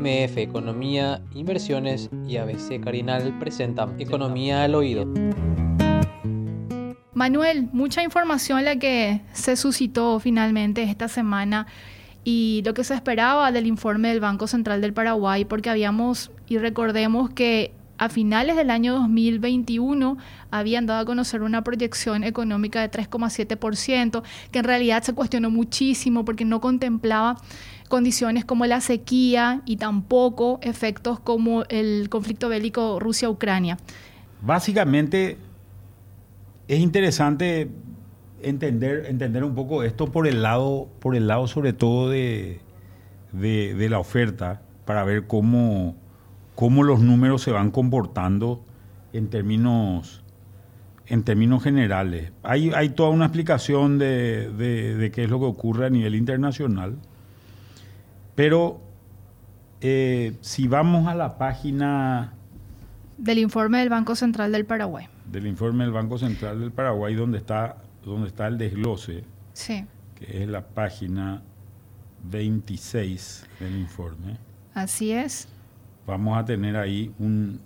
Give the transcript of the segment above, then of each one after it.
MF Economía, Inversiones y ABC Carinal presentan Economía al Oído. Manuel, mucha información la que se suscitó finalmente esta semana y lo que se esperaba del informe del Banco Central del Paraguay, porque habíamos, y recordemos que a finales del año 2021 habían dado a conocer una proyección económica de 3,7%, que en realidad se cuestionó muchísimo porque no contemplaba condiciones como la sequía y tampoco efectos como el conflicto bélico Rusia-Ucrania. Básicamente es interesante entender, entender un poco esto por el lado, por el lado sobre todo de, de la oferta, para ver cómo cómo los números se van comportando en términos, en términos generales. Hay, hay toda una explicación de, qué es lo que ocurre a nivel internacional, pero eh, si vamos a la página... Del informe del Banco Central del Paraguay. Del informe del Banco Central del Paraguay, donde está, donde está el desglose, sí. que es la página 26 del informe. Así es vamos a tener ahí un,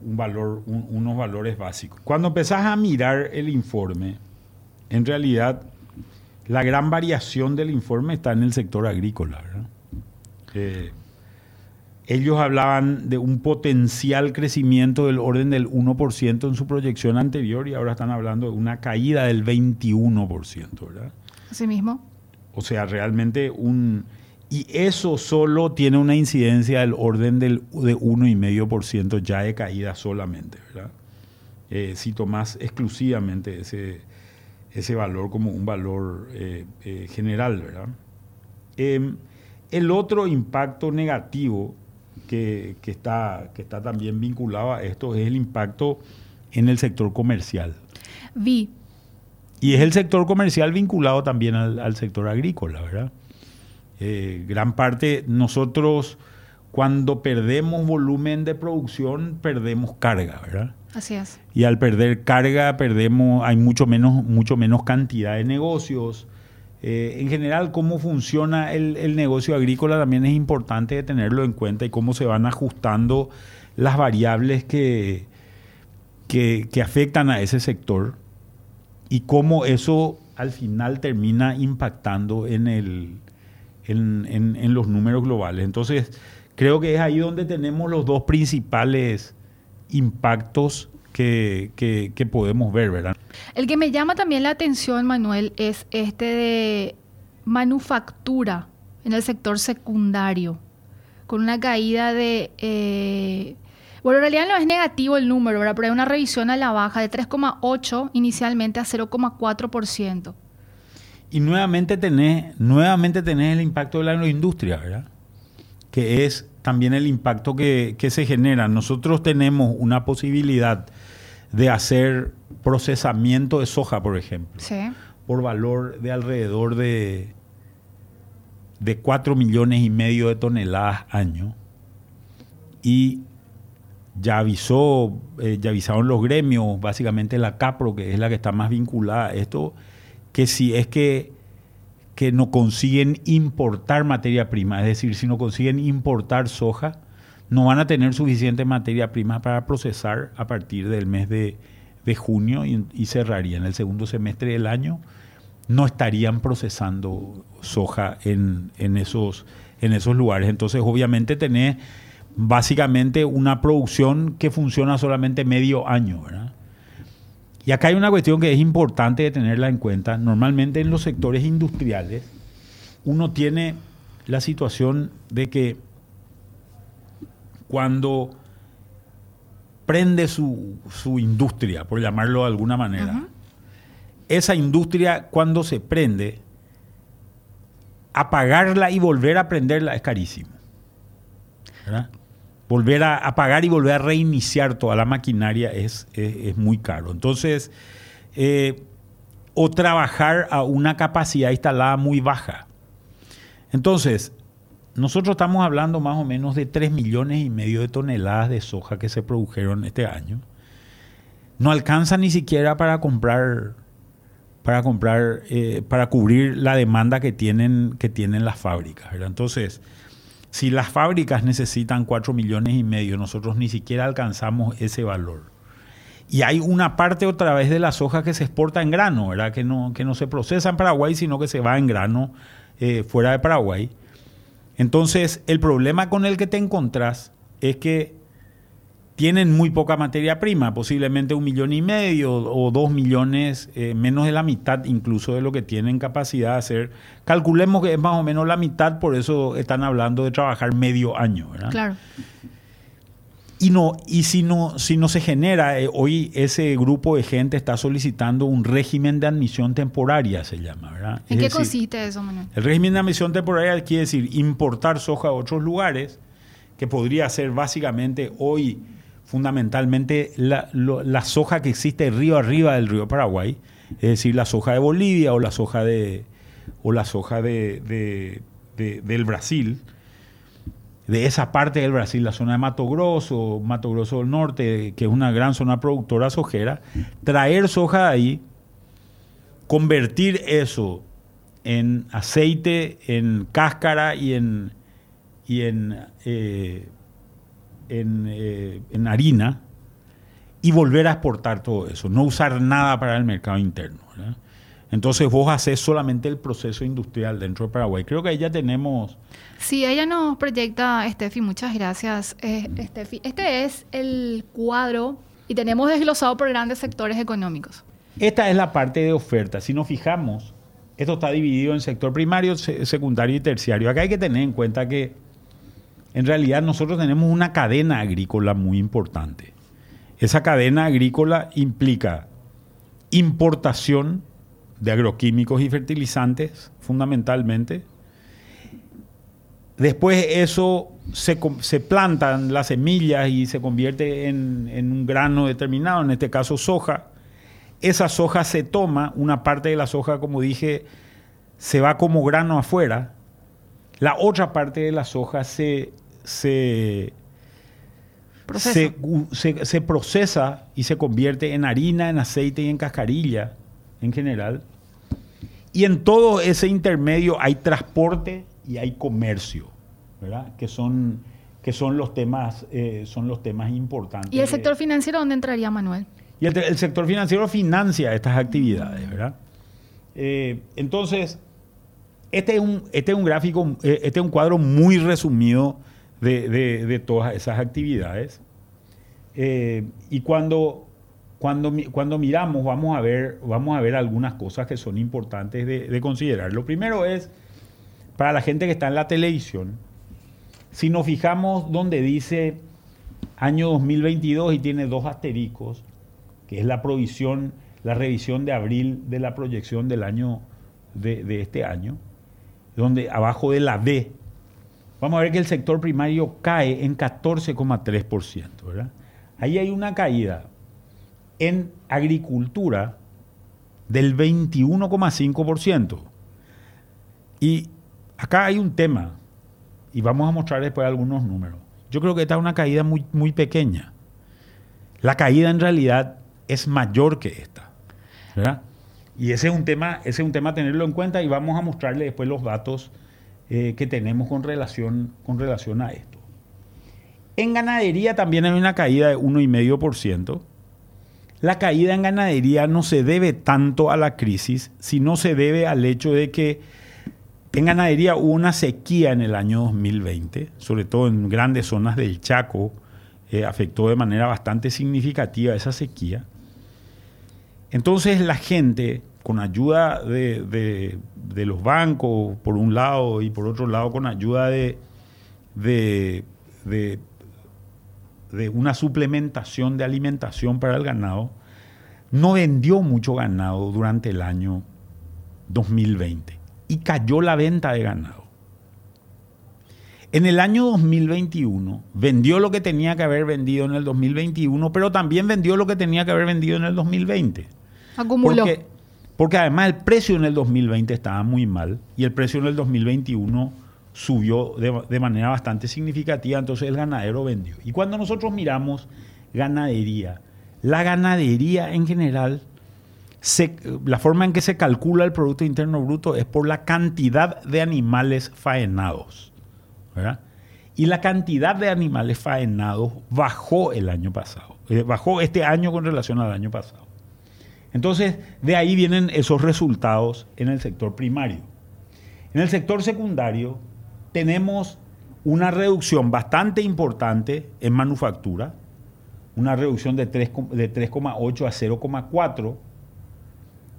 valor, unos valores básicos. Cuando empezás a mirar el informe, en realidad la gran variación del informe está en el sector agrícola. Eh, ellos hablaban de un potencial crecimiento del orden del 1% en su proyección anterior y ahora están hablando de una caída del 21%, ¿verdad? Así mismo. O sea, realmente un y eso solo tiene una incidencia del orden del, de 1,5% ya de caída solamente, ¿verdad? Eh, si tomás exclusivamente ese, ese valor como un valor eh, eh, general, ¿verdad? Em, el otro impacto negativo que, está, que está también vinculado a esto es el impacto en el sector comercial. Vi. Y es el sector comercial vinculado también al, al sector agrícola, ¿verdad? Eh, gran parte, nosotros cuando perdemos volumen de producción, perdemos carga, ¿verdad? Así es. Y al perder carga, perdemos, hay mucho menos, mucho menos cantidad de negocios. Eh, en general, cómo funciona el, negocio agrícola también es importante tenerlo en cuenta y cómo se van ajustando las variables que, que, que afectan a ese sector y cómo eso al final termina impactando en el, en, los números globales. Entonces, creo que es ahí donde tenemos los dos principales impactos que, que, podemos ver, ¿verdad? El que me llama también la atención, Manuel, es este de manufactura en el sector secundario, con una caída de... Eh, bueno, en realidad no es negativo el número, ¿verdad? pero hay una revisión a la baja de 3,8 inicialmente a 0,4%. Y nuevamente tenés, nuevamente tenés el impacto de la agroindustria, ¿verdad? Que es también el impacto que, se genera. Nosotros tenemos una posibilidad de hacer procesamiento de soja, por ejemplo, por valor de alrededor de, de 4 millones y medio de toneladas año. Y ya avisó, eh, ya avisaron los gremios, básicamente la CAPRO, que es la que está más vinculada a esto, que si es que, que no consiguen importar materia prima, es decir, si no consiguen importar soja, no van a tener suficiente materia prima para procesar a partir del mes de, junio y, y, cerrarían el segundo semestre del año, no estarían procesando soja en, en, esos, en esos lugares. Entonces, obviamente, tenés básicamente una producción que funciona solamente medio año, ¿verdad? Y acá hay una cuestión que es importante de tenerla en cuenta. Normalmente en los sectores industriales uno tiene la situación de que cuando prende su, industria, por llamarlo de alguna manera, esa industria cuando se prende, apagarla y volver a prenderla es carísimo. ¿verdad? Volver a apagar y volver a reiniciar toda la maquinaria es, es, muy caro. Entonces, eh, o trabajar a una capacidad instalada muy baja. Entonces, nosotros estamos hablando más o menos de 3 millones y medio de toneladas de soja que se produjeron este año. No alcanza ni siquiera para comprar, para comprar, eh, para cubrir la demanda que tienen, que tienen las fábricas. Entonces, Si las fábricas necesitan 4 millones y medio, nosotros ni siquiera alcanzamos ese valor. Y hay una parte otra vez de la soja que se exporta en grano, ¿verdad? Que no, que no se procesa en Paraguay, sino que se va en grano eh, fuera de Paraguay. Entonces, el problema con el que te encontrás es que tienen muy poca materia prima, posiblemente un millón y medio o dos millones, eh, menos de la mitad incluso de lo que tienen capacidad de hacer. Calculemos que es más o menos la mitad, por eso están hablando de trabajar medio año, ¿verdad? Claro. Y no, y si no, si no se genera, eh, hoy ese grupo de gente está solicitando un régimen de admisión temporaria, se llama, ¿verdad? ¿En Es qué decir, consiste eso, Manuel? el régimen de admisión temporaria quiere decir importar soja de otros lugares, que podría ser básicamente hoy fundamentalmente la, soja que existe río arriba del río Paraguay, es decir, la soja de Bolivia o la soja de o de- del Brasil, de esa parte del Brasil, la zona de Mato Grosso, Mato Grosso del Norte, que es una gran zona productora sojera, traer soja de ahí, convertir eso en aceite, en cáscara y en, y en, eh, en, eh, en harina y volver a exportar todo eso, no usar nada para el mercado interno. ¿verdad? Entonces vos haces solamente el proceso industrial dentro de Paraguay. Creo que ahí ya tenemos... Sí, ella nos proyecta, Steffi, muchas gracias, eh, Steffi. Este es el cuadro y tenemos desglosado por grandes sectores económicos. Esta es la parte de oferta. Si nos fijamos, esto está dividido en sector primario, se- secundario y terciario. Acá hay que tener en cuenta que en realidad nosotros tenemos una cadena agrícola muy importante. Esa cadena agrícola implica importación de agroquímicos y fertilizantes, fundamentalmente. Después eso se, se plantan las semillas y se convierte en, en un grano determinado, en este caso soja. Esa soja se toma, una parte de la soja, como dije, se va como grano afuera. La otra parte de la soja se, se, se, se- se procesa y se convierte en harina, en aceite y en cascarilla en general. Y en todo ese intermedio hay transporte y hay comercio, ¿verdad? Que son, que son, los, temas, eh, son los temas importantes. ¿Y el sector financiero dónde entraría, Manuel? y el, el sector financiero financia estas actividades, ¿verdad? Eh, entonces, este es, un, este es un gráfico, eh, este es un cuadro muy resumido de, de- todas esas actividades. Eh, y cuando, cuando, cuando miramos, vamos a, ver, vamos a ver algunas cosas que son importantes de, de considerar. Lo primero es, para la gente que está en la televisión, si nos fijamos donde dice año 2022 y tiene dos asteriscos, que es la provisión, la revisión de abril de la proyección del año de, de este año, donde abajo de la B, vamos a ver que el sector primario cae en 14,3%, ¿verdad? Ahí hay una caída en agricultura del 21,5%. Y acá hay un tema, y vamos a mostrar después algunos números. Yo creo que esta es una caída muy, muy pequeña. La caída en realidad es mayor que esta. ¿verdad? Y ese es un tema, ese es un tema a tenerlo en cuenta y vamos a mostrarle después los datos eh, que tenemos con relación, con relación a esto. En ganadería también hay una caída de 1,5%. La caída en ganadería no se debe tanto a la crisis, sino se debe al hecho de que en ganadería hubo una sequía en el año 2020, sobre todo en grandes zonas del Chaco, eh, afectó de manera bastante significativa esa sequía. Entonces la gente, con ayuda de, de- de los bancos, por un lado, y por otro lado, con ayuda de, de- de- de una suplementación de alimentación para el ganado, no vendió mucho ganado durante el año 2020 y cayó la venta de ganado. En el año 2021 vendió lo que tenía que haber vendido en el 2021, pero también vendió lo que tenía que haber vendido en el 2020. Acumuló. Porque, porque además el precio en el 2020 estaba muy mal y el precio en el 2021 subió de, de manera bastante significativa, entonces el ganadero vendió. Y cuando nosotros miramos ganadería, la ganadería en general, la forma en que se calcula el Producto Interno Bruto es por la cantidad de animales faenados. ¿verdad? y la cantidad de animales faenados bajó el año pasado, eh, bajó este año con relación al año pasado. Entonces, de ahí vienen esos resultados en el sector primario. En el sector secundario tenemos una reducción bastante importante en manufactura, una reducción de 3,8 a 0,4,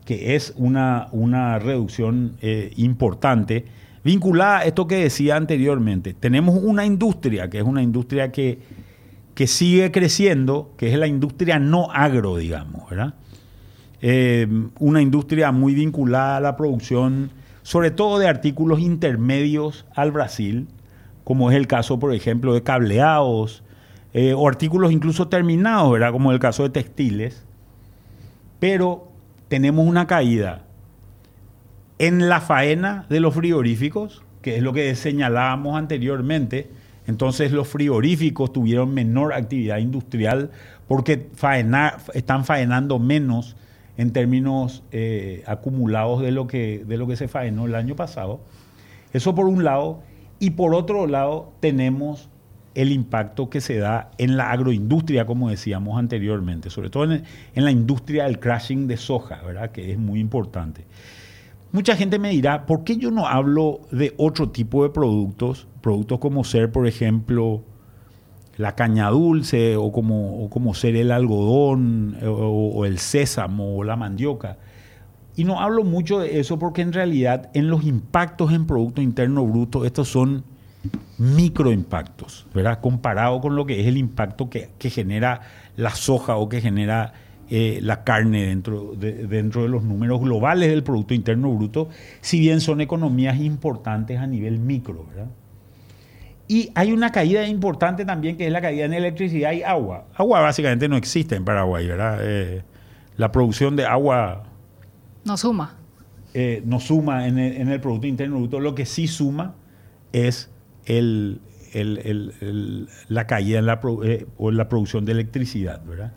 que es una, una reducción eh, importante, vinculada a esto que decía anteriormente. Tenemos una industria, que es una industria que, que sigue creciendo, que es la industria no agro, digamos, ¿verdad? Eh, una industria muy vinculada a la producción, sobre todo de artículos intermedios al Brasil, como es el caso, por ejemplo, de cableados, eh, o artículos incluso terminados, ¿verdad? Como el caso de textiles. Pero tenemos una caída en la faena de los frigoríficos, que es lo que señalábamos anteriormente. Entonces los frigoríficos tuvieron menor actividad industrial porque están faenando menos en términos eh, acumulados de lo, que, de lo que se faenó el año pasado. Eso por un lado. Y por otro lado tenemos el impacto que se da en la agroindustria, como decíamos anteriormente, sobre todo en, la industria del crashing de soja, ¿verdad? que es muy importante. Mucha gente me dirá, ¿por qué yo no hablo de otro tipo de productos? Productos como ser, por ejemplo, la caña dulce o como, como ser el algodón o, el sésamo o la mandioca. Y no hablo mucho de eso porque en realidad en los impactos en Producto Interno Bruto, estos son microimpactos, ¿verdad? Comparado con lo que es el impacto que, genera la soja o que genera eh, la carne dentro de, dentro de los números globales del Producto Interno Bruto, si bien son economías importantes a nivel micro, ¿verdad? Y hay una caída importante también que es la caída en electricidad y agua. Agua básicamente no existe en Paraguay, ¿verdad? Eh, la producción de agua... No suma. Eh, no suma en el, Producto Interno Bruto. Lo que sí suma es el, la caída en la, eh, o la producción de electricidad, ¿verdad?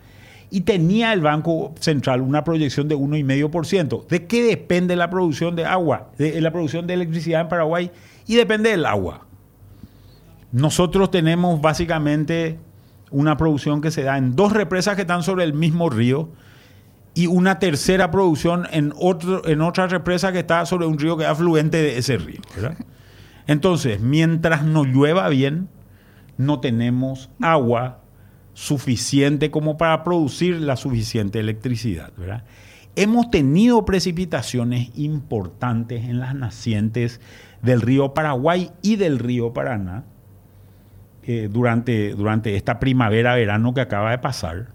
Y tenía el Banco Central una proyección de 1,5%. ¿De qué depende la producción de agua? De la producción de electricidad en Paraguay y depende del agua. Nosotros tenemos básicamente una producción que se da en dos represas que están sobre el mismo río y una tercera producción en, otro, en otra represa que está sobre un río que es afluente de ese río. Entonces, mientras no llueva bien, no tenemos agua suficiente como para producir la suficiente electricidad. Hemos tenido precipitaciones importantes en las nacientes del río Paraguay y del río Paraná eh, durante, durante esta primavera-verano que acaba de pasar,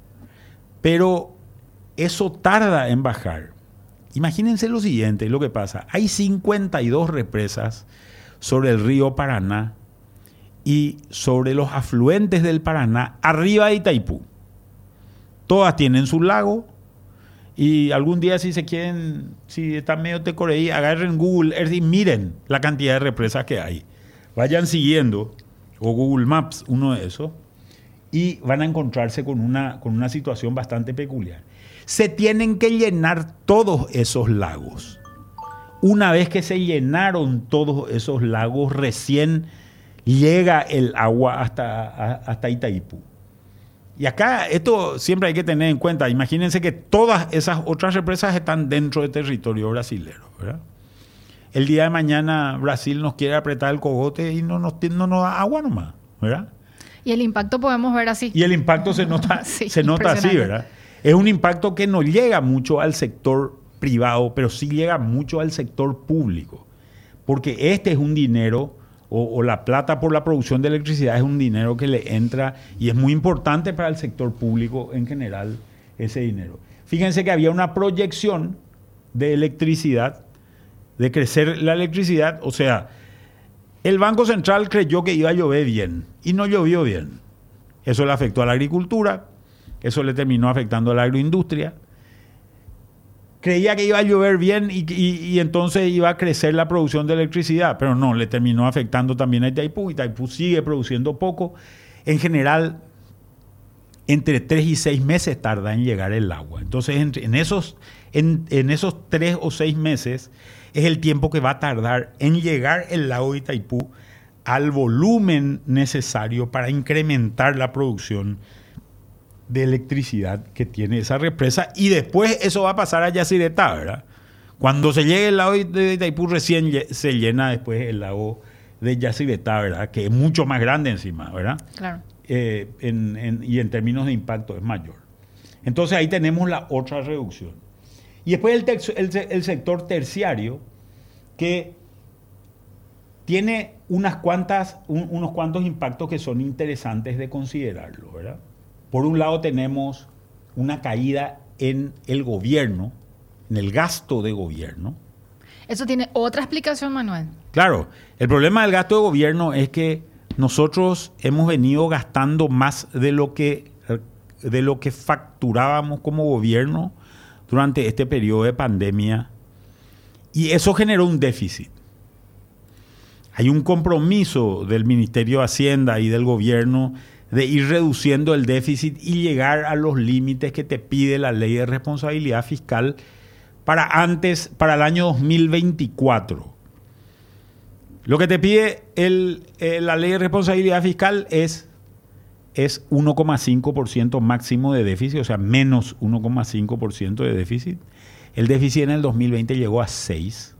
pero eso tarda en bajar. Imagínense lo siguiente, lo que pasa. Hay 52 represas sobre el río Paraná y sobre los afluentes del Paraná arriba de Itaipú. Todas tienen su lago y algún día si se quieren, si están medio de Corea, agarren Google Earth y miren la cantidad de represas que hay. Vayan siguiendo o Google Maps, uno de esos, y van a encontrarse con una, con una situación bastante peculiar. Se tienen que llenar todos esos lagos. Una vez que se llenaron todos esos lagos, recién llega el agua hasta, hasta Itaipú. Y acá esto siempre hay que tener en cuenta. Imagínense que todas esas otras represas están dentro del territorio brasileño. ¿verdad? El día de mañana Brasil nos quiere apretar el cogote y no nos, no nos da agua nomás, ¿verdad? Y el impacto podemos ver así. Y el impacto se nota, se nota así, ¿verdad? Es un impacto que no llega mucho al sector privado, pero sí llega mucho al sector público. Porque este es un dinero, o, o, la plata por la producción de electricidad es un dinero que le entra y es muy importante para el sector público en general ese dinero. Fíjense que había una proyección de electricidad de crecer la electricidad. O sea, el Banco Central creyó que iba a llover bien y no llovió bien. Eso le afectó a la agricultura, eso le terminó afectando a la agroindustria. Creía que iba a llover bien y, entonces iba a crecer la producción de electricidad, pero no, le terminó afectando también a Itaipú. Itaipú sigue produciendo poco. En general, entre tres y seis meses tarda en llegar el agua. Entonces, en, esos, en, en esos tres o seis meses, es el tiempo que va a tardar en llegar el lago de Itaipú al volumen necesario para incrementar la producción de electricidad que tiene esa represa y después eso va a pasar a Yacyretá, ¿verdad? Cuando se llegue el lago de Itaipú recién se llena después el lago de Yacyretá, ¿verdad? Que es mucho más grande encima, ¿verdad? Claro. Eh, y en términos de impacto es mayor. Entonces ahí tenemos la otra reducción. Y después el, el sector terciario, que tiene unas cuantas, unos cuantos impactos que son interesantes de considerarlo, ¿verdad? Por un lado tenemos una caída en el gobierno, en el gasto de gobierno. Eso tiene otra explicación, Manuel. Claro, el problema del gasto de gobierno es que nosotros hemos venido gastando más de lo que, de lo que facturábamos como gobierno durante este periodo de pandemia y eso generó un déficit. Hay un compromiso del Ministerio de Hacienda y del gobierno de ir reduciendo el déficit y llegar a los límites que te pide la ley de responsabilidad fiscal para antes, para el año 2024. Lo que te pide eh, la ley de responsabilidad fiscal es, es 1,5% máximo de déficit, o sea, menos 1,5% de déficit. El déficit en el 2020 llegó a 6,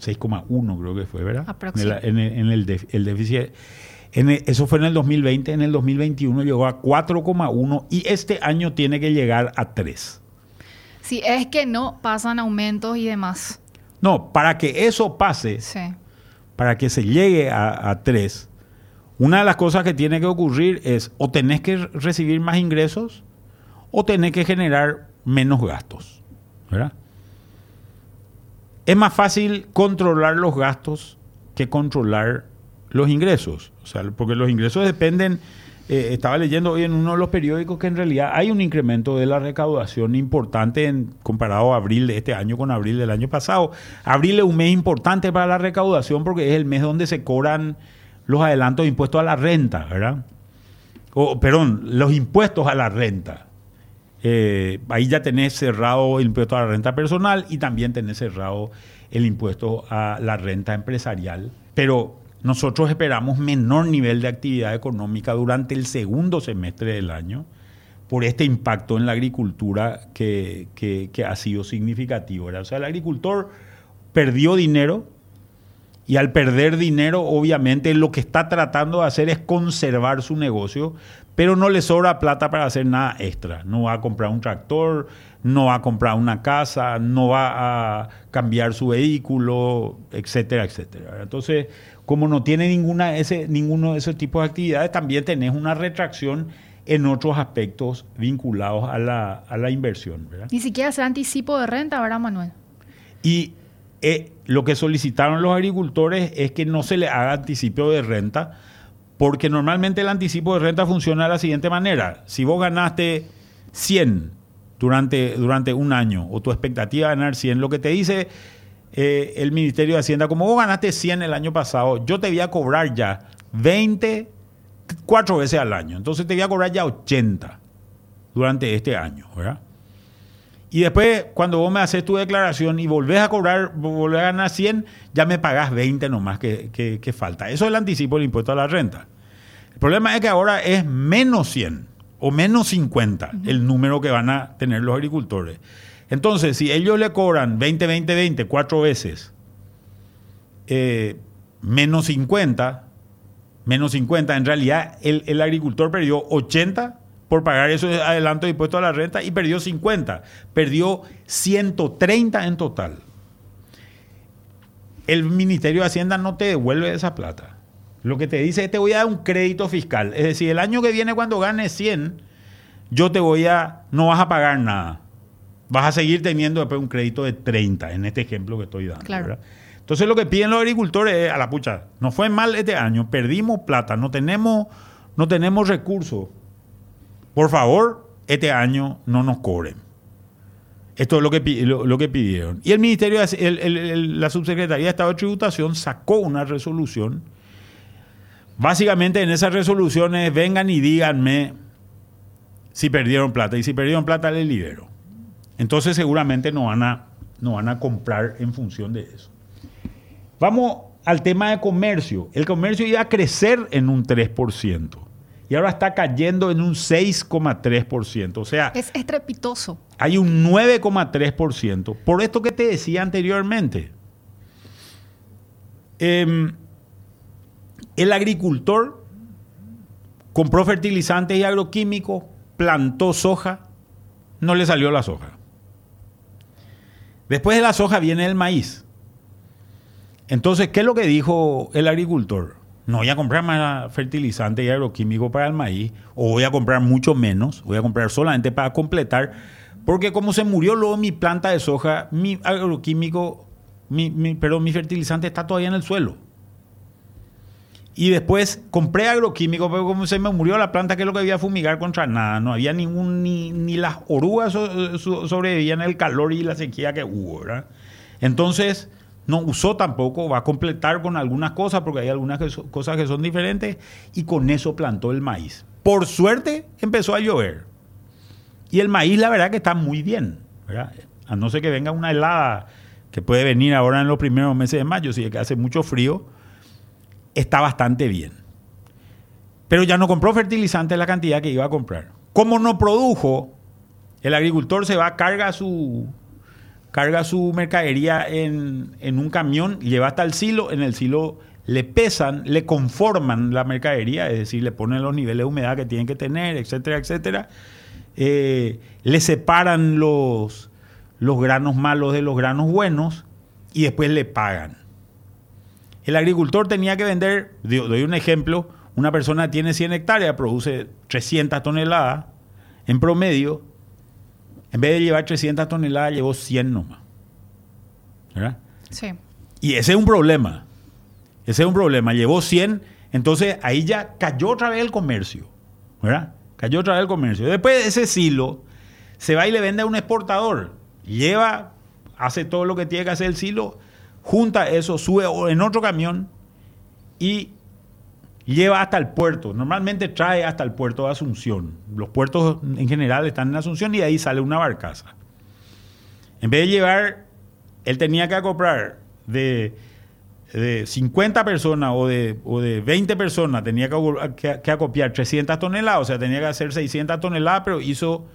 6,1 creo que fue, ¿verdad? En, el, déficit. eso fue en el 2020, en el 2021 llegó a 4,1 y este año tiene que llegar a 3. Si es que no pasan aumentos y demás. No, para que eso pase, para que se llegue a, a 3, una de las cosas que tiene que ocurrir es o tenés que recibir más ingresos o tenés que generar menos gastos. ¿verdad? Es más fácil controlar los gastos que controlar los ingresos. O sea, porque los ingresos dependen eh, estaba leyendo hoy en uno de los periódicos que en realidad hay un incremento de la recaudación importante en, comparado a abril de este año con abril del año pasado. Abril es un mes importante para la recaudación porque es el mes donde se cobran los adelantos de impuestos a la renta, ¿verdad? O, perdón, los impuestos a la renta. Eh, ahí ya tenés cerrado el impuesto a la renta personal y también tenés cerrado el impuesto a la renta empresarial. Pero nosotros esperamos menor nivel de actividad económica durante el segundo semestre del año por este impacto en la agricultura que, ha sido significativo. O sea, el agricultor perdió dinero y al perder dinero, obviamente lo que está tratando de hacer es conservar su negocio, pero no le sobra plata para hacer nada extra. No va a comprar un tractor, no va a comprar una casa, no va a cambiar su vehículo, etcétera, etcétera. Entonces, como no tiene ninguna ese, ninguno de esos tipos de actividades, también tenés una retracción en otros aspectos vinculados a la, inversión. Ni siquiera se anticipo de renta, ¿verdad, Manuel? Y eh, lo que solicitaron los agricultores es que no se le haga anticipo de renta, porque normalmente el anticipo de renta funciona de la siguiente manera. Si vos ganaste 100 durante, durante un año o tu expectativa de ganar 100, lo que te dice eh, el Ministerio de Hacienda, como vos ganaste 100 el año pasado, yo te voy a cobrar ya 20, cuatro veces al año. Entonces te voy a cobrar ya 80 durante este año, ¿verdad? Y después, cuando vos me haces tu declaración y volvés a cobrar, volvés a ganar 100, ya me pagás 20 nomás que, que, falta. Eso es el anticipo del impuesto a la renta. El problema es que ahora es menos 100 o menos 50 el número que van a tener los agricultores. Entonces, si ellos le cobran 20, 20, 20, cuatro veces, eh, menos 50, menos 50, en realidad el, agricultor perdió 80 por pagar eso de adelanto de impuesto a la renta y perdió 50, perdió 130 en total. El Ministerio de Hacienda no te devuelve esa plata. Lo que te dice es te voy a dar un crédito fiscal. Es decir, el año que viene cuando ganes 100, yo te voy a, no vas a pagar nada vas a seguir teniendo después un crédito de 30, en este ejemplo que estoy dando. Entonces lo que piden los agricultores es, a la pucha, nos fue mal este año, perdimos plata, no tenemos, no tenemos recursos. Por favor, este año no nos cobren. Esto es lo que, lo, que pidieron. Y el Ministerio, la Subsecretaría de Estado de Tributación sacó una resolución. Básicamente en esas resoluciones vengan y díganme si perdieron plata. Y si perdieron plata, les libero. Entonces seguramente no van a, no van a comprar en función de eso. Vamos al tema de comercio. El comercio iba a crecer en un 3% y ahora está cayendo en un 6,3%. O sea, es estrepitoso. Hay un 9,3%. Por esto que te decía anteriormente. Em, el agricultor compró fertilizantes y agroquímicos, plantó soja, no le salió la soja. Después de la soja viene el maíz. Entonces, ¿qué es lo que dijo el agricultor? No voy a comprar más fertilizante y agroquímico para el maíz, o voy a comprar mucho menos, voy a comprar solamente para completar, porque como se murió luego mi planta de soja, mi agroquímico, mi, mi fertilizante está todavía en el suelo. Y después compré agroquímico, pero como se me murió la planta, que es lo que había fumigar contra nada. No había ningún, ni, ni las orugas sobrevivían el calor y la sequía que hubo, ¿verdad? Entonces, no usó tampoco, va a completar con algunas cosas, porque hay algunas cosas que son diferentes, y con eso plantó el maíz. Por suerte, empezó a llover. Y el maíz, la verdad, que está muy bien. A no ser que venga una helada, que puede venir ahora en los primeros meses de mayo, si es que hace mucho frío está bastante bien. Pero ya no compró fertilizante la cantidad que iba a comprar. Como no produjo, el agricultor se va, carga su, carga su mercadería en, en un camión, lleva hasta el silo, en el silo le pesan, le conforman la mercadería, es decir, le ponen los niveles de humedad que tienen que tener, etcétera, etcétera. Eh, le separan los, los granos malos de los granos buenos y después le pagan. El agricultor tenía que vender, doy un ejemplo, una persona tiene 100 hectáreas, produce 300 toneladas en promedio, en vez de llevar 300 toneladas, llevó 100 nomás. ¿Verdad? Sí. Y ese es un problema. Ese es un problema. Llevó 100, entonces ahí ya cayó otra vez el comercio. ¿Verdad? Cayó otra vez el comercio. Después de ese silo, se va y le vende a un exportador. Lleva, hace todo lo que tiene que hacer el silo junta eso, sube en otro camión y lleva hasta el puerto. Normalmente trae hasta el puerto de Asunción. Los puertos en general están en Asunción y de ahí sale una barcaza. En vez de llevar, él tenía que comprar de, de 50 personas o de, de 20 personas, tenía que, acopiar 300 toneladas, o sea, tenía que hacer 600 toneladas, pero hizo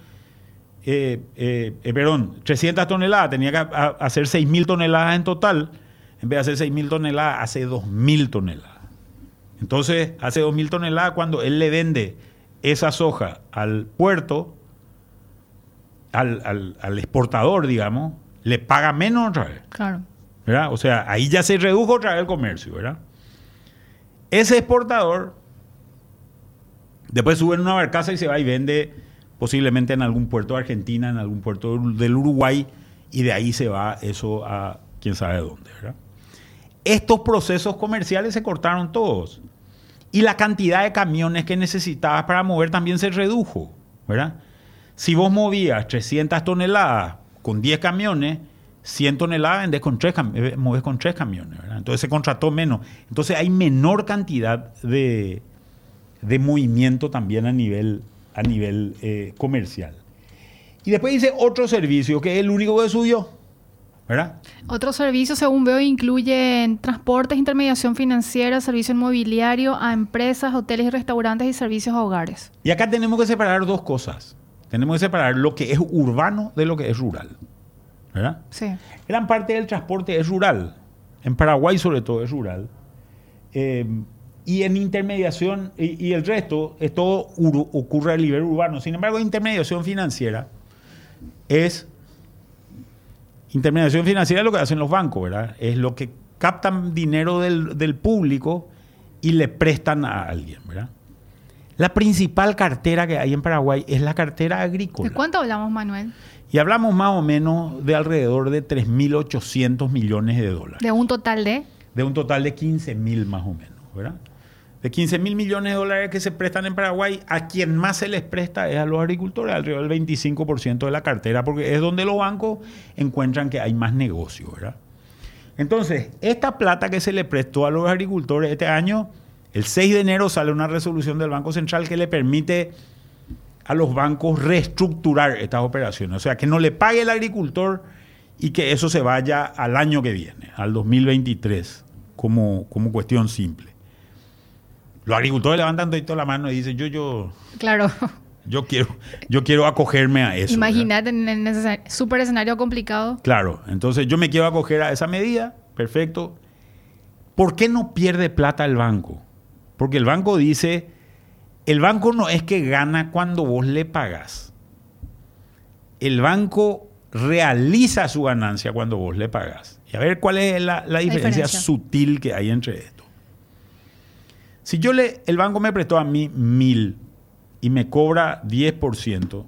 eh, eh, eh, perdón, 300 toneladas, tenía que hacer 6.000 toneladas en total, en vez de hacer 6.000 toneladas, hace 2.000 toneladas. Entonces, hace 2.000 toneladas cuando él le vende esa soja al puerto, al, exportador, digamos, le paga menos otra vez. Claro. ¿verdad? O sea, ahí ya se redujo otra vez el comercio, ¿verdad? Ese exportador después sube en una barcaza y se va y vende posiblemente en algún puerto de Argentina, en algún puerto del Uruguay, y de ahí se va eso a quién sabe dónde. Estos procesos comerciales se cortaron todos. Y la cantidad de camiones que necesitabas para mover también se redujo. ¿verdad? Si vos movías 300 toneladas con 10 camiones, 100 toneladas vendés con 3, eh, con 3 camiones. Entonces se contrató menos. Entonces hay menor cantidad de, de movimiento también a nivel a nivel eh, comercial. Y después dice otro servicio, que es el único que subió. ¿Verdad? Otro servicio, según veo, incluye transportes, intermediación financiera, servicio inmobiliario a empresas, hoteles y restaurantes y servicios a hogares. Y acá tenemos que separar dos cosas. Tenemos que separar lo que es urbano de lo que es rural. ¿Verdad? Sí. Gran parte del transporte es rural. En Paraguay, sobre todo, es rural. Eh, y en intermediación, y, el resto, es todo ocurre a nivel urbano. Sin embargo, intermediación financiera es. Intermediación financiera es lo que hacen los bancos, ¿verdad? Es lo que captan dinero del, del público y le prestan a alguien, ¿verdad? La principal cartera que hay en Paraguay es la cartera agrícola. ¿De cuánto hablamos, Manuel? Y hablamos más o menos de alrededor de 3.800 millones de dólares. ¿De un total de? De un total de 15.000 más o menos, ¿verdad? De 15 mil millones de dólares que se prestan en Paraguay, a quien más se les presta es a los agricultores, alrededor del 25% de la cartera, porque es donde los bancos encuentran que hay más negocio, ¿verdad? Entonces, esta plata que se le prestó a los agricultores este año, el 6 de enero sale una resolución del Banco Central que le permite a los bancos reestructurar estas operaciones, o sea, que no le pague el agricultor y que eso se vaya al año que viene, al 2023 como, como cuestión simple. Los agricultores levantan toda la mano y dicen, yo, yo, Claro. yo quiero, yo quiero acogerme a eso. ¿verdad? Imagínate en ese super escenario complicado. Claro, entonces yo me quiero acoger a esa medida, perfecto. ¿Por qué no pierde plata el banco? Porque el banco dice, el banco no es que gana cuando vos le pagas. El banco realiza su ganancia cuando vos le pagas. Y a ver cuál es la, la diferencia, diferencia. sutil que hay entre esto. Si yo le, el banco me prestó a mí mil y me cobra 10%,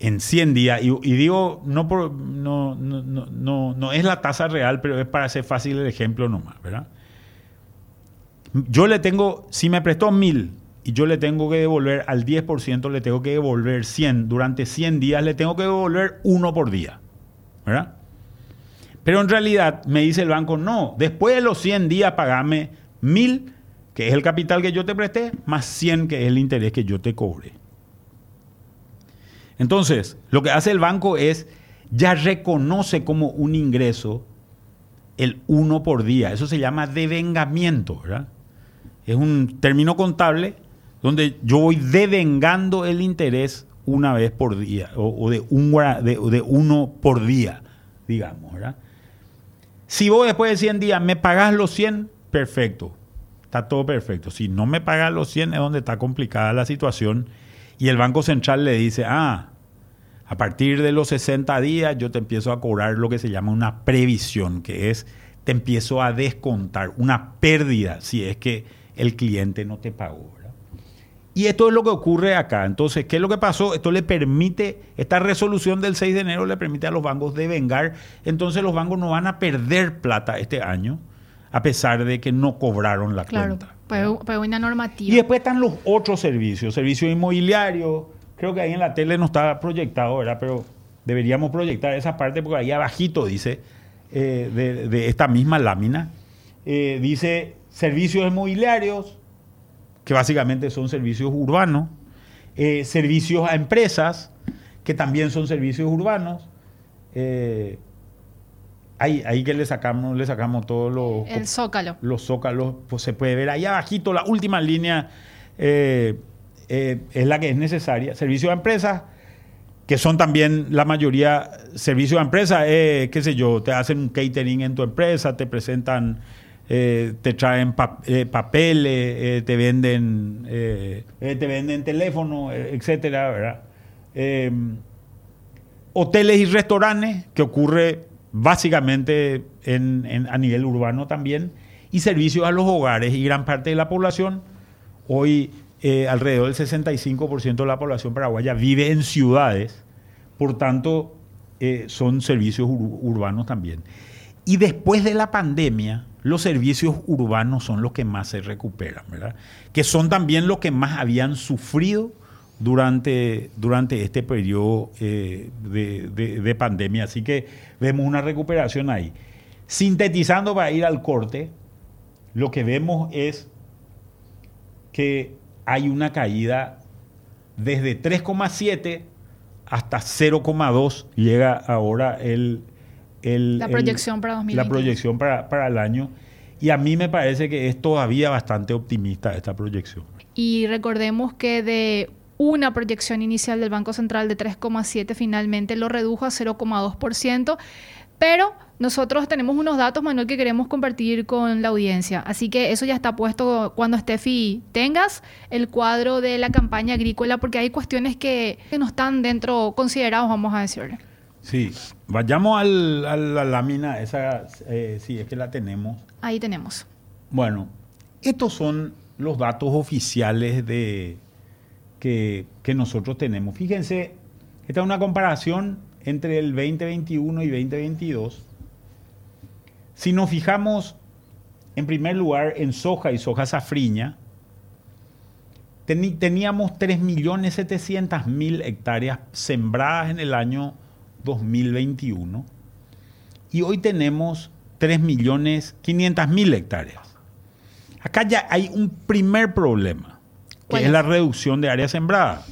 en 100 días, y, digo, no, no, no, no, no, es la tasa real, pero es para hacer fácil el ejemplo nomás, ¿verdad? Yo le tengo, si me prestó 1000 y yo le tengo que devolver al 10%, le tengo que devolver 100, durante 100 días le tengo que devolver uno por día, ¿verdad? Pero en realidad me dice el banco, no, después de los 100 días pagame 1000, que es el capital que yo te presté, más 100, que es el interés que yo te cobré. Entonces, lo que hace el banco es, ya reconoce como un ingreso el uno por día. Eso se llama devengamiento, ¿verdad? Es un término contable donde yo voy devengando el interés una vez por día, o, de, un, de, uno por día, digamos. Si vos después de 100 días me pagás los 100, perfecto. Está todo perfecto. Si no me pagas los 100 es donde está complicada la situación. Y el Banco Central le dice, ah, a partir de los 60 días yo te empiezo a cobrar lo que se llama una previsión, que es te empiezo a descontar una pérdida si es que el cliente no te pagó. Y esto es lo que ocurre acá. Entonces, ¿qué es lo que pasó? Esto le permite, esta resolución del 6 de enero le permite a los bancos devengar. Entonces los bancos no van a perder plata este año, a pesar de que no cobraron la Claro. cuenta. Pero, pero una normativa. Y después están los otros servicios, servicios inmobiliarios. Creo que ahí en la tele no está proyectado, ¿verdad? Pero deberíamos proyectar esa parte porque ahí abajito dice, eh, de, de esta misma lámina, eh, dice servicios inmobiliarios, que básicamente son servicios urbanos, eh, servicios a empresas, que también son servicios urbanos. Ahí, ahí que le sacamos, le sacamos todos los El zócalo. los zócalos, pues se puede ver ahí abajito, la última línea eh, eh, es la que es necesaria. Servicios a empresas, que son también la mayoría, servicios a empresas, eh, qué sé yo, te hacen un catering en tu empresa, te presentan, eh, te traen pap- eh, papeles, eh, te venden, te venden teléfono, etcétera, ¿verdad? Hoteles y restaurantes, que ocurre básicamente en- a nivel urbano también, y servicios a los hogares y gran parte de la población. Hoy eh, alrededor del 65% de la población paraguaya vive en ciudades, por tanto eh, son servicios ur- urbanos también. Y después de la pandemia, los servicios urbanos son los que más se recuperan, ¿verdad? Que son también los que más habían sufrido durante, durante este periodo eh, de, de- de pandemia. Así que vemos una recuperación ahí. Sintetizando para ir al corte, lo que vemos es que hay una caída desde 3,7 hasta 0,2 llega ahora el, el- La el- proyección para 2020. La proyección para, para el año. Y a mí me parece que es todavía bastante optimista esta proyección. Y recordemos que de una proyección inicial del Banco Central de 3,7 finalmente lo redujo a 0,2%, pero nosotros tenemos unos datos, Manuel, que queremos compartir con la audiencia. Así que eso ya está puesto cuando Steffi tengas el cuadro de la campaña agrícola, porque hay cuestiones que, que no están dentro considerados, vamos a decirle. Sí, vayamos al- a la lámina, esa, eh, si es que la tenemos. Ahí tenemos. Bueno, estos son los datos oficiales de, que, nosotros tenemos. Fíjense, esta es una comparación entre el 2021 y 2022. Si nos fijamos, en primer lugar, en soja y soja safriña, teníamos 3.700.000 hectáreas sembradas en el año 2021 y hoy tenemos 3.500.000 hectáreas. Acá ya hay un primer problema, que ¿Cuál es es? la reducción de área sembrada.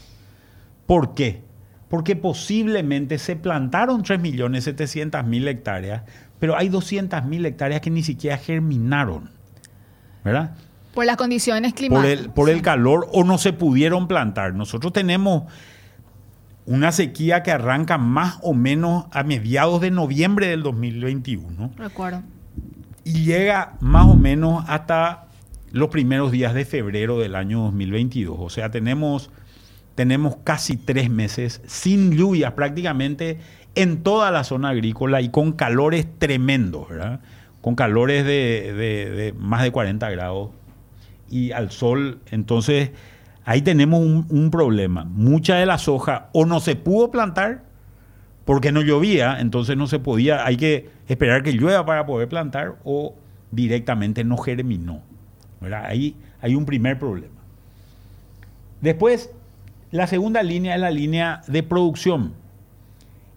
¿Por qué? Porque posiblemente se plantaron 3.700.000 hectáreas, pero hay 200.000 hectáreas que ni siquiera germinaron, ¿verdad? Por las condiciones Por climáticas. el, por el Sí. calor o no se pudieron plantar. Nosotros tenemos una sequía que arranca más o menos a mediados de noviembre del 2021 Recuerdo. y llega más o menos hasta los primeros días de febrero del año 2022. O sea, tenemos, tenemos casi tres meses sin lluvias prácticamente en toda la zona agrícola y con calores tremendos, ¿verdad? Con calores de, más de 40 grados y al sol. Entonces, ahí tenemos un, un problema. Mucha de la soja o no se pudo plantar porque no llovía, entonces no se podía, hay que esperar que llueva para poder plantar o directamente no germinó. Ahí hay un primer problema. Después, la segunda línea es la línea de producción.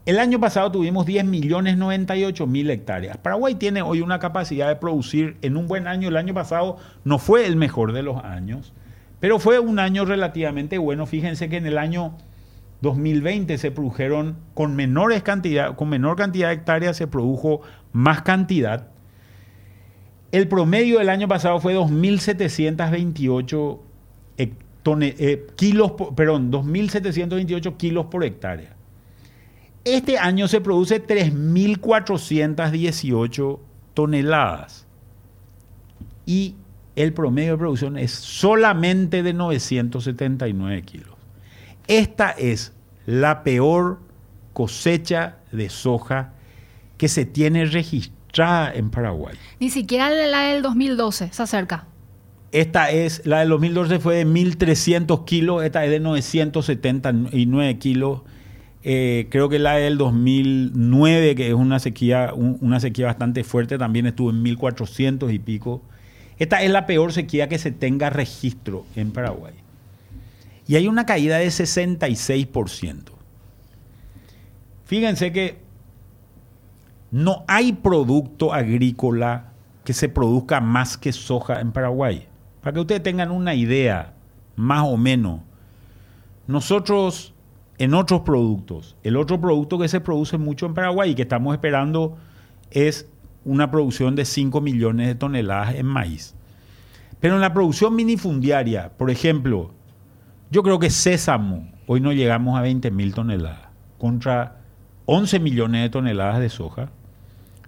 El año pasado tuvimos 10 millones 98 mil hectáreas. Paraguay tiene hoy una capacidad de producir en un buen año. El año pasado no fue el mejor de los años, pero fue un año relativamente bueno. Fíjense que en el año 2020 se produjeron con menores cantidad, con menor cantidad de hectáreas se produjo más cantidad. El promedio del año pasado fue 2.728 hec- tone- eh, kilos, por- perdón, 2.728 kilos por hectárea. Este año se produce 3.418 toneladas y el promedio de producción es solamente de 979 kilos. Esta es la peor cosecha de soja que se tiene registrada en Paraguay. Ni siquiera la del 2012 se acerca. Esta es, la del 2012 fue de 1.300 kilos, esta es de 979 kilos. Eh, creo que la del 2009, que es una sequía, un- una sequía bastante fuerte, también estuvo en 1.400 y pico. Esta es la peor sequía que se tenga registro en Paraguay. Y hay una caída de 66%. Fíjense que no hay producto agrícola que se produzca más que soja en Paraguay. Para que ustedes tengan una idea, más o menos, nosotros en otros productos, el otro producto que se produce mucho en Paraguay y que estamos esperando es una producción de 5 millones de toneladas en maíz. Pero en la producción minifundiaria, por ejemplo, yo creo que sésamo, hoy no llegamos a 20 mil toneladas, contra 11 millones de toneladas de soja.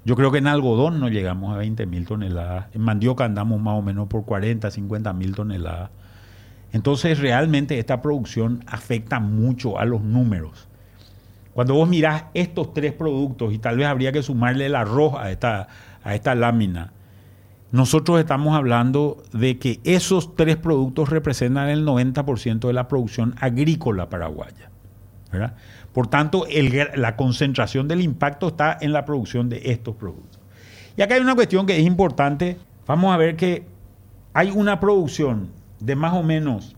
Yo creo que en algodón no llegamos a 20 mil toneladas. En mandioca andamos más o menos por 40, 50 mil toneladas. Entonces realmente esta producción afecta mucho a los números. Cuando vos mirás estos tres productos, y tal vez habría que sumarle el arroz a esta, a esta lámina, nosotros estamos hablando de que esos tres productos representan el 90% de la producción agrícola paraguaya. ¿verdad? Por tanto, la concentración del impacto está en la producción de estos productos. Y acá hay una cuestión que es importante. Vamos a ver que hay una producción de más o menos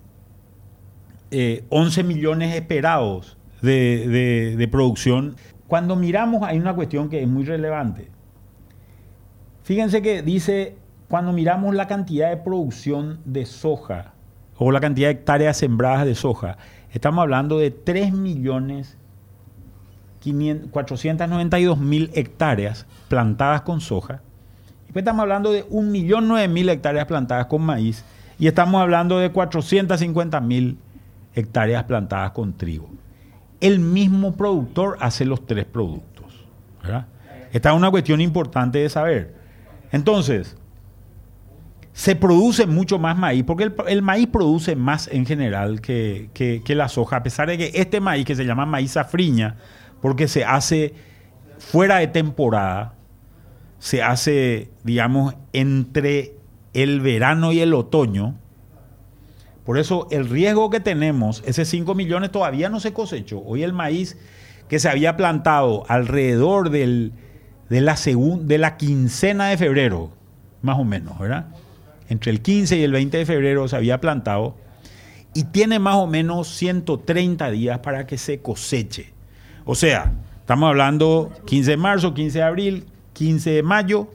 eh, 11 millones esperados de, de- de producción. Cuando miramos, hay una cuestión que es muy relevante. Fíjense que dice, cuando miramos la cantidad de producción de soja o la cantidad de hectáreas sembradas de soja, estamos hablando de 3 millones 492 mil hectáreas plantadas con soja. Después estamos hablando de 1.009.000 hectáreas plantadas con maíz y estamos hablando de 450.000 hectáreas plantadas con trigo. El mismo productor hace los tres productos. Esta es una cuestión importante de saber. Entonces, se produce mucho más maíz, porque el, maíz produce más en general que, que- que la soja, a pesar de que este maíz que se llama maíz safriña, porque se hace fuera de temporada, se hace, digamos, entre el verano y el otoño. Por eso el riesgo que tenemos, ese 5 millones todavía no se cosechó. Hoy el maíz que se había plantado alrededor del, de, la de la quincena de febrero, más o menos, ¿verdad? Entre el 15 y el 20 de febrero se había plantado y tiene más o menos 130 días para que se coseche. O sea, estamos hablando 15 de marzo, 15 de abril, 15 de mayo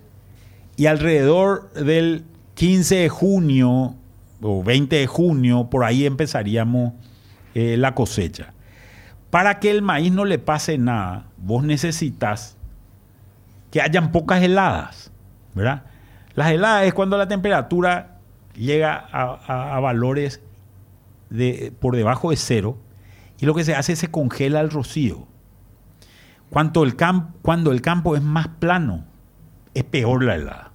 y alrededor del 15 de junio o 20 de junio, por ahí empezaríamos eh, la cosecha. Para que el maíz no le pase nada, vos necesitas que hayan pocas heladas, ¿verdad? Las heladas es cuando la temperatura llega a, a valores de, por debajo de cero y lo que se hace es se congela el rocío. Cuando el, cuando el campo es más plano, es peor la helada.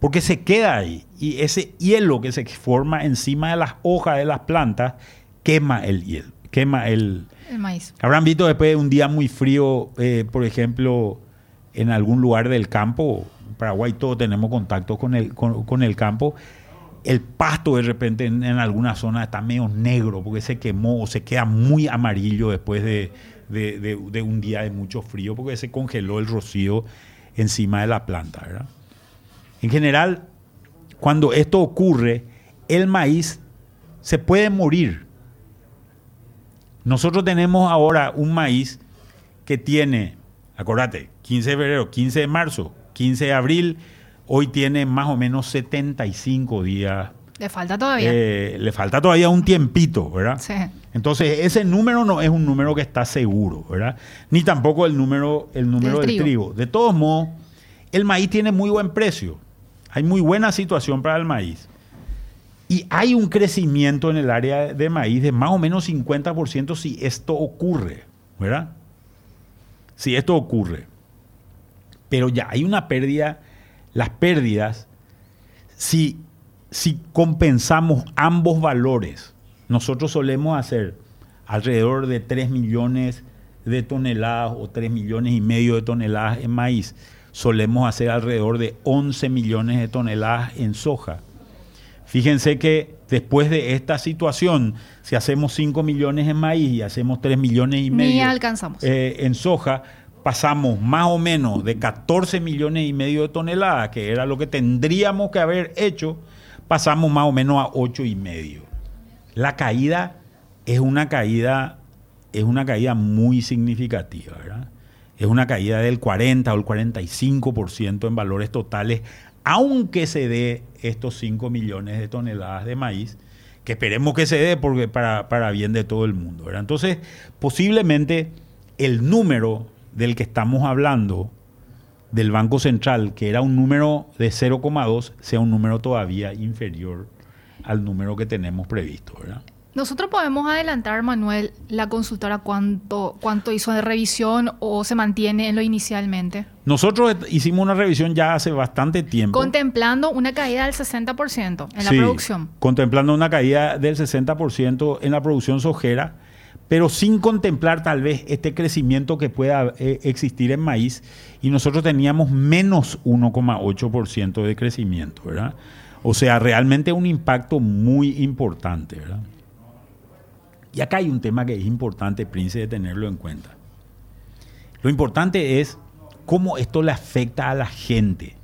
Porque se queda ahí y ese hielo que se forma encima de las hojas de las plantas quema el hielo, quema el, maíz. Habrán visto después de un día muy frío, eh, por ejemplo, en algún lugar del campo, Paraguay todos tenemos contacto con el, con el campo, el pasto de repente en, alguna zona está medio negro porque se quemó o se queda muy amarillo después de, un día de mucho frío porque se congeló el rocío encima de la planta. En general, cuando esto ocurre, el maíz se puede morir. Nosotros tenemos ahora un maíz que tiene, acordate, 15 de febrero, 15 de marzo, 15 de abril, Hoy tiene más o menos 75 días. Le falta todavía. Eh, le falta todavía un tiempito, ¿verdad? Sí. Entonces, ese número no es un número que está seguro, ¿verdad? Ni tampoco el número, el número del, trigo. De todos modos, el maíz tiene muy buen precio. Hay muy buena situación para el maíz. Y hay un crecimiento en el área de maíz de más o menos 50% si esto ocurre, ¿verdad? Si esto ocurre. Pero ya hay una pérdida las pérdidas, si, si compensamos ambos valores, nosotros solemos hacer alrededor de 3 millones de toneladas o 3 millones y medio de toneladas en maíz, solemos hacer alrededor de 11 millones de toneladas en soja. Fíjense que después de esta situación, si hacemos 5 millones en maíz y hacemos 3 millones y medio alcanzamos. Eh, en soja, pasamos más o menos de 14 millones y medio de toneladas, que era lo que tendríamos que haber hecho, pasamos más o menos a 8 y medio. La caída es una caída, es una caída muy significativa, ¿verdad? Es una caída del 40 o el 45% en valores totales, aunque se dé estos 5 millones de toneladas de maíz, que esperemos que se dé porque para, para bien de todo el mundo. ¿verdad? Entonces, posiblemente el número del que estamos hablando, del Banco Central, que era un número de 0,2, sea un número todavía inferior al número que tenemos previsto. ¿verdad? Nosotros podemos adelantar, Manuel, la consultora cuánto, cuánto hizo de revisión o se mantiene en lo inicialmente. Nosotros hicimos una revisión ya hace bastante tiempo. Contemplando una caída del 60% en la producción. Contemplando una caída del 60% en la producción sojera pero sin contemplar tal vez este crecimiento que pueda eh, existir en maíz y nosotros teníamos menos 1,8% de crecimiento, ¿verdad? O sea, realmente un impacto muy importante, ¿verdad? Y acá hay un tema que es importante, Prince, de tenerlo en cuenta. Lo importante es cómo esto le afecta a la gente,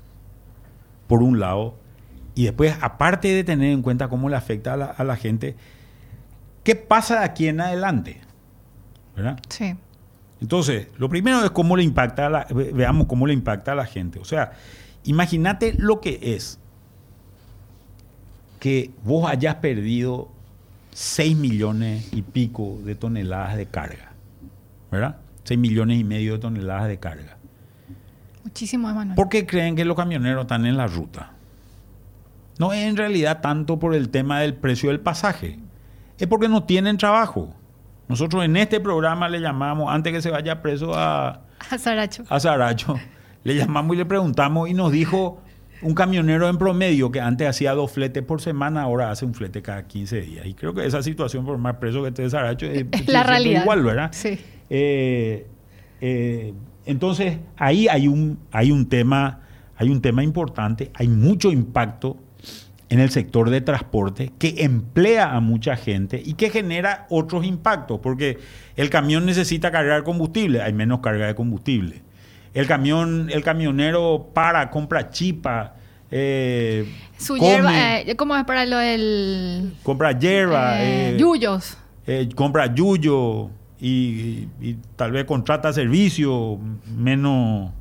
por un lado, y después, aparte de tener en cuenta cómo le afecta a la, a la gente, ¿Qué pasa de aquí en adelante? ¿Verdad? Sí. Entonces, lo primero es cómo le impacta a la, veamos cómo le impacta a la gente. O sea, imagínate lo que es que vos hayas perdido 6 millones y pico de toneladas de carga. ¿Verdad? 6 millones y medio de toneladas de carga. Muchísimo, Emanuel. ¿Por qué creen que los camioneros están en la ruta? No es en realidad tanto por el tema del precio del pasaje es porque no tienen trabajo. Nosotros en este programa le llamamos, antes que se vaya preso a... A Saracho. A Saracho. Le llamamos y le preguntamos y nos dijo un camionero en promedio que antes hacía dos fletes por semana, ahora hace un flete cada 15 días. Y creo que esa situación, por más preso que esté de Saracho, es, la realidad. igual, ¿verdad? Sí. Eh, eh, entonces, ahí hay un, hay un tema, hay un tema importante, hay mucho impacto en el sector de transporte que emplea a mucha gente y que genera otros impactos, porque el camión necesita cargar combustible, hay menos carga de combustible. El camión, el camionero para, compra chipa. Eh, Su hierba, eh, ¿cómo es para lo del...? Compra hierba. Eh, eh yuyos. compra yuyo y, tal vez contrata servicio menos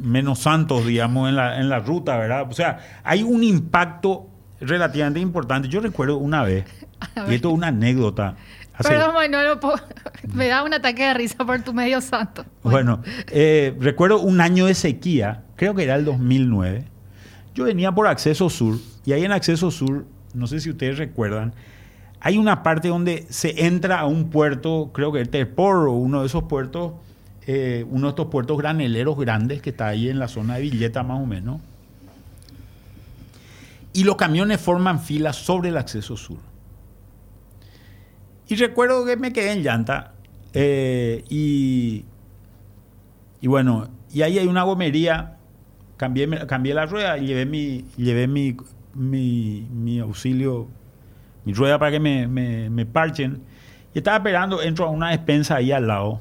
menos santos, digamos, en la, en la ruta, ¿verdad? O sea, hay un impacto relativamente importante. Yo recuerdo una vez, y esto es una anécdota, Hace- Perdón, Manolo, po- me da un ataque de risa por tu medio santo. Bueno, eh, recuerdo un año de sequía, creo que era el 2009. Yo venía por Acceso Sur y ahí en Acceso Sur, no sé si ustedes recuerdan, hay una parte donde se entra a un puerto, creo que el Terpor o uno de esos puertos, eh, uno de estos puertos graneleros grandes que está ahí en la zona de Villeta más o menos. Y los camiones forman filas sobre el Acceso Sur. Y recuerdo que me quedé en llanta eh, y, y bueno, y ahí hay una gomería, cambié, cambié la rueda y llevé mi, llevé mi, mi, mi auxilio, mi rueda para que me, me, me parchen. Y estaba esperando, entro a una despensa ahí al lado.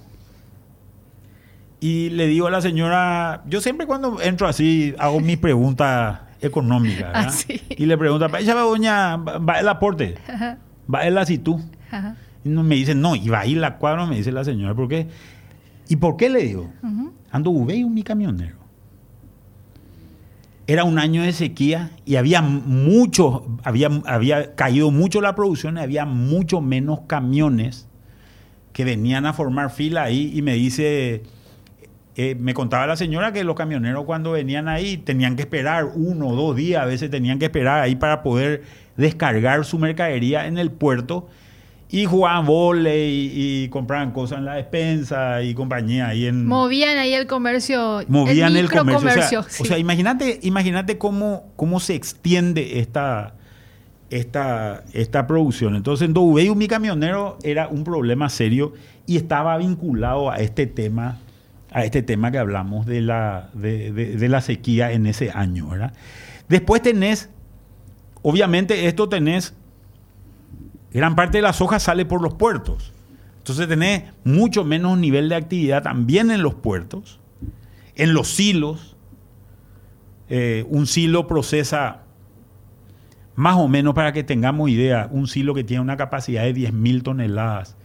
Y le digo a la señora, yo siempre cuando entro así hago mis preguntas económicas. ¿verdad? Ah, sí. Y le pregunto, ella va doña, va el aporte, Ajá, va el ajá. Y me dice, no, y va a ir la cuadra, me dice la señora, ¿por qué? ¿Y por qué le digo? Ujú. Ando Ubey, mi camionero. Era un año de sequía y había mucho, había, había caído mucho la producción y había mucho menos camiones que venían a formar fila ahí y me dice, eh, me contaba la señora que los camioneros cuando venían ahí tenían que esperar uno o dos días, a veces tenían que esperar ahí para poder descargar su mercadería en el puerto y jugaban volei y, y compraban cosas en la despensa y compañía ahí en Movían ahí el comercio. movían el, comercio. O sea, o imagínate, imagínate cómo, cómo se extiende esta, esta, esta producción. Entonces, en Doubeu, mi camionero era un problema serio y estaba vinculado a este tema, a este tema que hablamos de la, de, de- la sequía en ese año. ¿verdad? Después tenés, obviamente, esto tenés, gran parte de la soja sale por los puertos. Entonces tenés mucho menos nivel de actividad también en los puertos en los silos. eh, un silo procesa, más o menos para que tengamos idea, un silo que tiene una capacidad de 10.000 toneladas,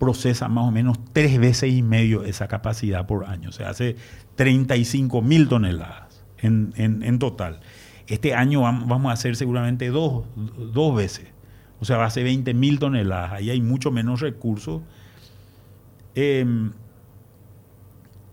procesa más o menos tres veces y medio esa capacidad por año. O sea, hace 35.000 toneladas en, en- en total. Este año vam- vamos a hacer seguramente dos, dos veces. O sea, va a ser 20.000 toneladas. Ahí hay mucho menos recursos. Em,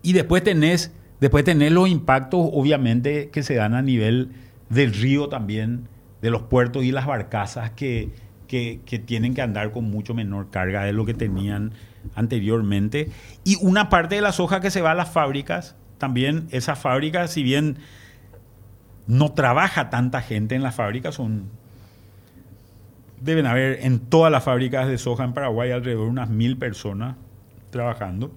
y después tenés, después tenés los impactos, obviamente, que se dan a nivel del río también, de los puertos y las barcazas que, que- tienen que andar con mucho menor carga de lo que tenían anteriormente. Y una parte de la soja que se va a las fábricas, también esas fábricas, si bien no trabaja tanta gente en las fábricas, son deben haber en todas las fábricas de soja en Paraguay alrededor de unas mil personas trabajando.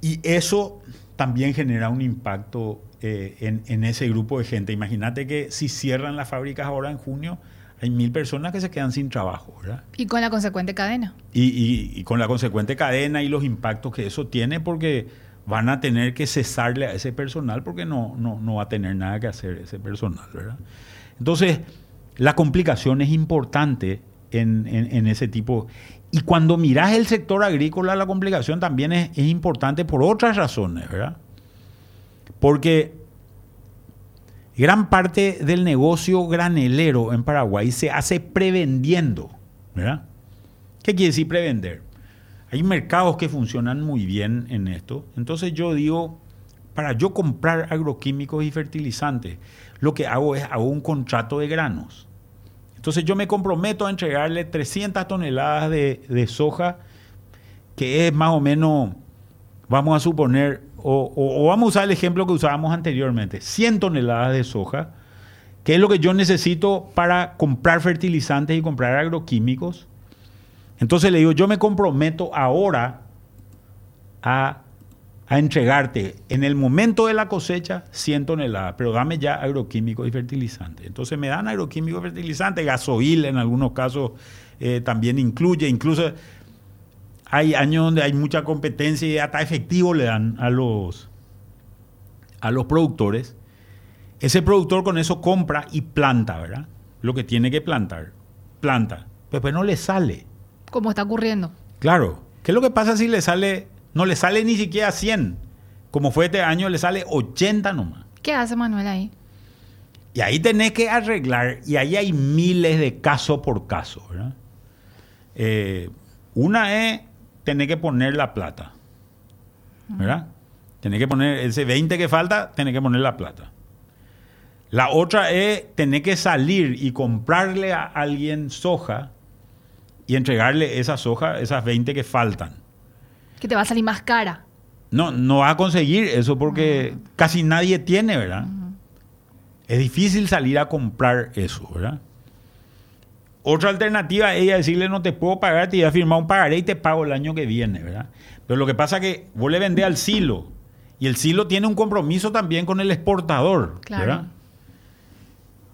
Y eso también genera un impacto eh, en, en ese grupo de gente. Imagínate que si cierran las fábricas ahora en junio, hay mil personas que se quedan sin trabajo, ¿verdad? Y con la consecuente cadena. Y, y- y con la consecuente cadena y los impactos que eso tiene, porque van a tener que cesarle a ese personal porque no, no, no va a tener nada que hacer ese personal, ¿verdad? Entonces, la complicación es importante en, en- en ese tipo. Y cuando miras el sector agrícola, la complicación también es, es importante por otras razones, ¿verdad? Porque gran parte del negocio granelero en Paraguay se hace prevendiendo, ¿verdad? ¿Qué quiere decir prevender? Hay mercados que funcionan muy bien en esto. Entonces yo digo, para yo comprar agroquímicos y fertilizantes, lo que hago es hago un contrato de granos. Entonces yo me comprometo a entregarle 300 toneladas de, de soja, que es más o menos, vamos a suponer, o, vamos a usar el ejemplo que usábamos anteriormente, 100 toneladas de soja, que es lo que yo necesito para comprar fertilizantes y comprar agroquímicos. Entonces le digo, yo me comprometo ahora a, a entregarte en el momento de la cosecha 100 toneladas, pero dame ya agroquímicos y fertilizantes. Entonces me dan agroquímicos y fertilizantes, gasoil en algunos casos eh, también incluye, incluso hay años donde hay mucha competencia y hasta efectivo le dan a los, a los productores. Ese productor con eso compra y planta, ¿verdad? Lo que tiene que plantar. Planta. Pero pues no le sale. Como está ocurriendo. Claro. ¿Qué es lo que pasa si le sale, no le sale ni siquiera 100? Como fue este año, le sale 80 nomás. ¿Qué hace Manuel ahí? Y ahí tenés que arreglar, y ahí hay miles de caso por caso, ¿verdad? Eh, Una es tener que poner la plata. ¿Verdad? Tener que poner ese 20 que falta, tener que poner la plata. La otra es tener que salir y comprarle a alguien soja y entregarle esa soja, esas 20 que faltan. Que te va a salir más cara. No, no va a conseguir eso porque casi nadie tiene, ¿verdad? Es difícil salir a comprar eso, ¿verdad? Otra alternativa es ella decirle no te puedo pagar, te voy a firmar un pagaré y te pago el año que viene, ¿verdad? Pero lo que pasa es que vos le vendés al silo y el silo tiene un compromiso también con el exportador, Claro. ¿verdad?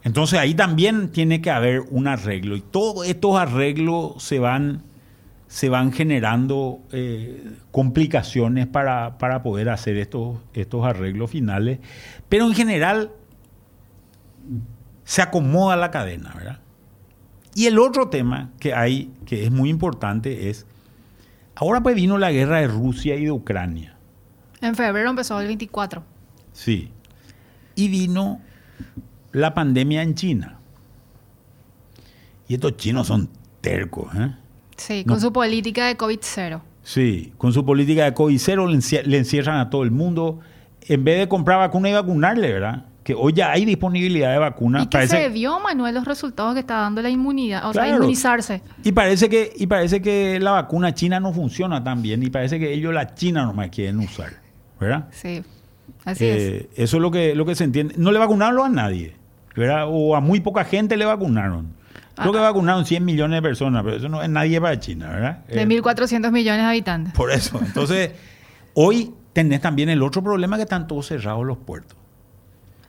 Entonces ahí también tiene que haber un arreglo y todos estos arreglos se van, se van generando eh, complicaciones para, para poder hacer estos, estos arreglos finales. Pero en general se acomoda la cadena, ¿verdad? Y el otro tema que hay, que es muy importante, es, ahora pues vino la guerra de Rusia y de Ucrania. En febrero empezó el 24. Sí. Y vino la pandemia en China. Y estos chinos son tercos, ¿eh? Sí, No. con su política de COVID-0. Sí, con su política de COVID cero le encierran a todo el mundo. En vez de comprar vacuna y vacunarle, ¿verdad? Que hoy ya hay disponibilidad de vacuna. Y que Parece- se vio, Manuel, los resultados que está dando la inmunidad, o sea, inmunizarse. Y parece que y parece que la vacuna china no funciona tan bien y parece que ellos la china nomás quieren usar, ¿verdad? Sí, así es. Eh, Eso es lo que lo que se entiende. No le vacunaron a nadie, ¿verdad? O a muy poca gente le vacunaron. Creo Ah. que vacunaron 100 millones de personas, pero eso no es nadie para China, ¿verdad? De Eh, 1.400 millones de habitantes. por eso. Entonces, hoy tenés también el otro problema que están todos cerrados los puertos.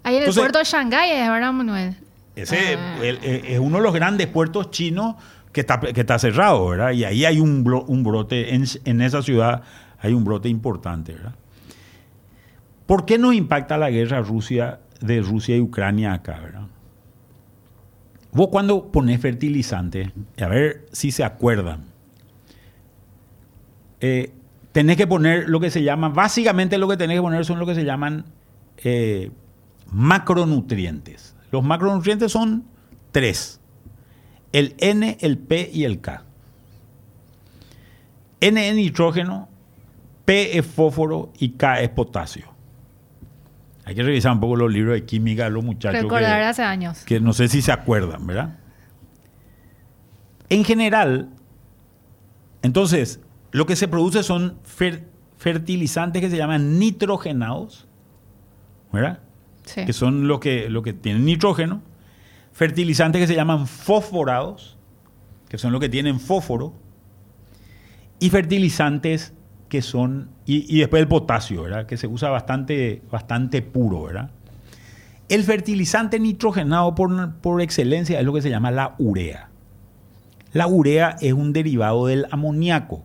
Ahí en el Entonces- puerto de Shanghái es, ¿verdad, Manuel? Ese Ah. el- es uno de los grandes puertos chinos que está, que está cerrado, ¿verdad? Y ahí hay un, brote, en, en esa ciudad hay un brote importante, ¿verdad? ¿Por qué nos impacta la guerra Rusia, de Rusia y Ucrania acá, ¿verdad? Vos cuando pones fertilizante, a ver si se acuerdan, eh, tenés que poner lo que se llama, básicamente lo que tenés que poner son lo que se llaman eh, macronutrientes. Los macronutrientes son tres. El N, el P y el K. N es nitrógeno, P es fósforo y K es potasio. Hay que revisar un poco los libros de química de los muchachos. Recordar que- hace años. que no sé si se acuerdan, ¿verdad? En general, entonces, lo que se produce son fer- fertilizantes que se llaman nitrogenados, ¿verdad? Que son lo que, lo que tienen nitrógeno. Fertilizantes que se llaman fosforados, que son los que tienen fósforo. Y fertilizantes que son, y, y después el potasio, ¿verdad? Que se usa bastante, bastante puro, ¿verdad? El fertilizante nitrogenado por, por excelencia es lo que se llama la urea. La urea es un derivado del amoníaco.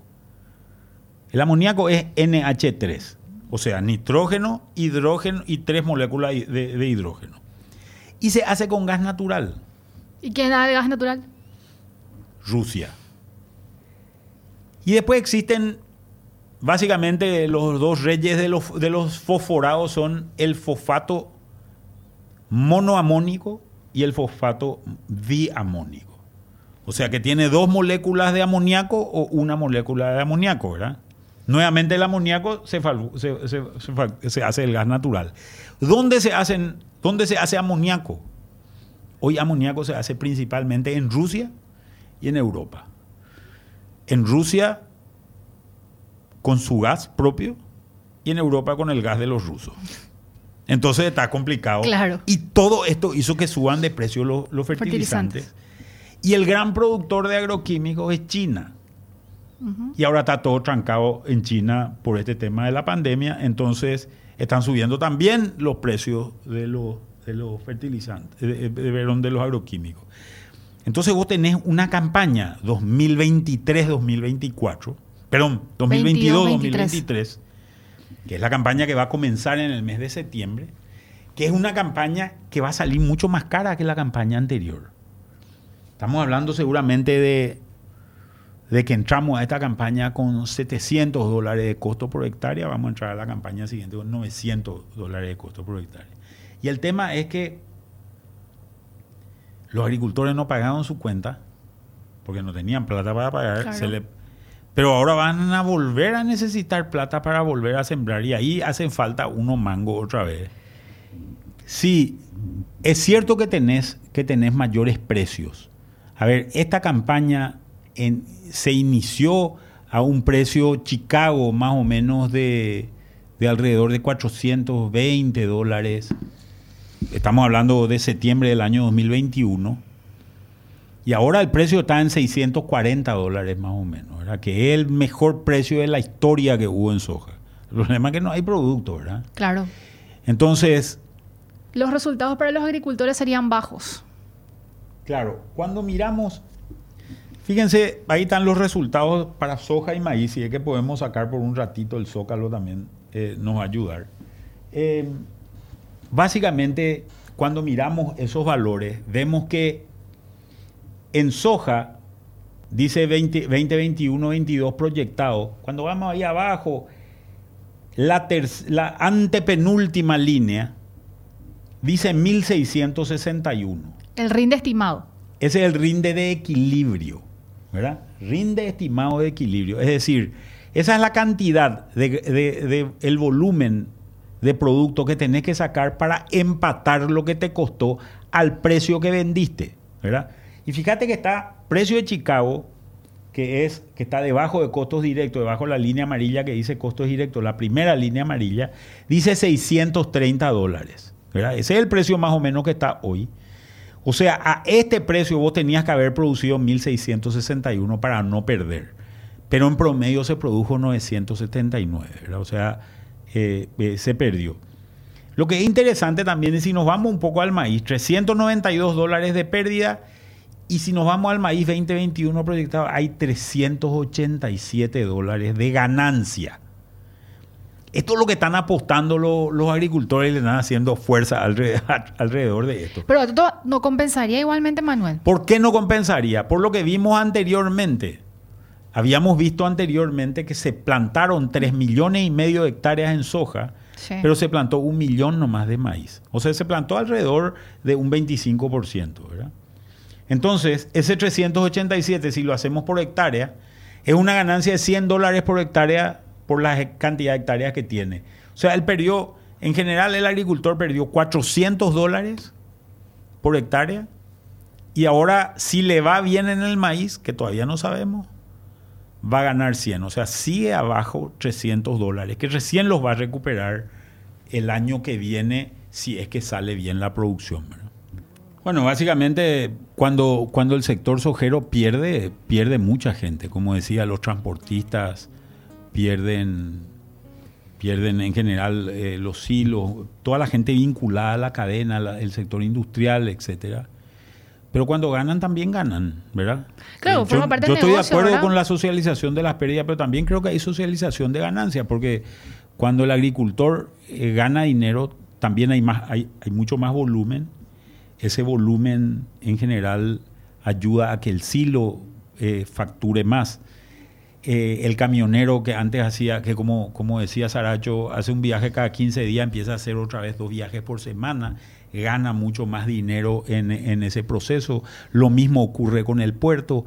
El amoníaco es NH3, o sea, nitrógeno, hidrógeno y tres moléculas de, de hidrógeno. Y se hace con gas natural, ¿Y quién da el gas natural? Rusia. Y después existen, básicamente, los dos reyes de los, de los fosforados son el fosfato monoamónico y el fosfato diamónico. O sea que tiene dos moléculas de amoníaco o una molécula de amoníaco, ¿verdad? Nuevamente el amoníaco se, hace el gas natural. ¿Dónde se, hacen, ¿Dónde se hace amoníaco? Hoy amoníaco se hace principalmente en Rusia y en Europa. En Rusia con su gas propio y en Europa con el gas de los rusos. Entonces está complicado. Claro. Y todo esto hizo que suban de precio los, los fertilizantes. Fertilizantes. Y el gran productor de agroquímicos es China. Y ahora está todo trancado en China por este tema de la pandemia. Entonces están subiendo también los precios de los, de los fertilizantes, de, de- de los agroquímicos. Entonces vos tenés una campaña 2023-2024, perdón, 2022-2023, que es la campaña que va a comenzar en el mes de septiembre, que es una campaña que va a salir mucho más cara que la campaña anterior. Estamos hablando seguramente de, de que entramos a esta campaña con 700 dólares de costo por hectárea, vamos a entrar a la campaña siguiente con 900 dólares de costo por hectárea. Y el tema es que los agricultores no pagaron su cuenta porque no tenían plata para pagar. Claro. Se le Pero ahora van a volver a necesitar plata para volver a sembrar y ahí hacen falta uno mango otra vez. Sí, es cierto que tenés, que tenés mayores precios. A ver, esta campaña se inició a un precio Chicago más o menos de, de alrededor de 420 dólares. Estamos hablando de septiembre del año 2021 y ahora el precio está en 640 dólares más o menos, ¿verdad? Que es el mejor precio de la historia que hubo en soja. El problema es que no hay producto, ¿verdad? Claro. Entonces... Los resultados para los agricultores serían bajos. Claro, cuando miramos, fíjense, ahí están los resultados para soja y maíz, y es que podemos sacar por un ratito el zócalo también eh, nos va a ayudar. Eh, básicamente, cuando miramos esos valores, vemos que en soja, dice 2021 22 proyectado, cuando vamos ahí abajo, la, la antepenúltima línea dice 1661. El rinde estimado. Ese es el rinde de equilibrio, ¿verdad? Rinde estimado de equilibrio. Es decir, esa es la cantidad de, el volumen de producto que tenés que sacar para empatar lo que te costó al precio que vendiste, ¿verdad? Y fíjate que está precio de Chicago, que es que está debajo de costos directos, debajo de la línea amarilla que dice costos directos, la primera línea amarilla, dice 630 dólares. ¿verdad? Ese es el precio más o menos que está hoy. O sea, a este precio vos tenías que haber producido 1661 para no perder. Pero en promedio se produjo 979, ¿verdad? O sea, eh, eh, se perdió. Lo que es interesante también es si nos vamos un poco al maíz, 392 dólares de pérdida y si nos vamos al maíz 2021 proyectado, hay 387 dólares de ganancia. Esto es lo que están apostando los, agricultores y le están haciendo fuerza alrededor, de esto. Pero esto no compensaría igualmente, Manuel. ¿Por qué no compensaría? Por lo que vimos anteriormente. Habíamos visto anteriormente que se plantaron 3 millones y medio de hectáreas en soja, pero se plantó un millón nomás de maíz. O sea, se plantó alrededor de un 25%, ¿verdad? Entonces, ese 387, si lo hacemos por hectárea, es una ganancia de 100 dólares por hectárea por la cantidad de hectáreas que tiene. O sea, él perdió, en general el agricultor perdió 400 dólares por hectárea y ahora si le va bien en el maíz, que todavía no sabemos, va a ganar 100. O sea, sigue abajo 300 dólares, que recién los va a recuperar el año que viene si es que sale bien la producción. Bueno, básicamente cuando, cuando el sector sojero pierde, pierde mucha gente. Como decía, los transportistas pierden, pierden en general eh, los hilos, toda la gente vinculada a la cadena, el sector industrial, etcétera. Pero cuando ganan también ganan, ¿verdad? Claro, eh, forma parte yo del estoy de acuerdo con la socialización de las pérdidas, pero también creo que hay socialización de ganancias, porque cuando el agricultor eh, gana dinero, también hay, más, hay, hay mucho más volumen ese volumen en general ayuda a que el silo eh, facture más. Eh, el camionero que antes hacía, que como, como decía Saracho, hace un viaje cada 15 días, empieza a hacer otra vez dos viajes por semana, gana mucho más dinero en, en ese proceso. Lo mismo ocurre con el puerto.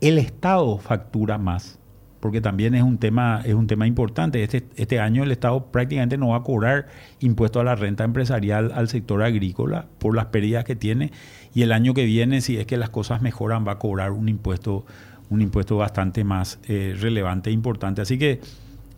El Estado factura más porque también es un tema, es un tema importante. Este, este año el Estado prácticamente no va a cobrar impuesto a la renta empresarial al sector agrícola por las pérdidas que tiene y el año que viene, si es que las cosas mejoran, va a cobrar un impuesto, un impuesto bastante más eh, relevante e importante. Así que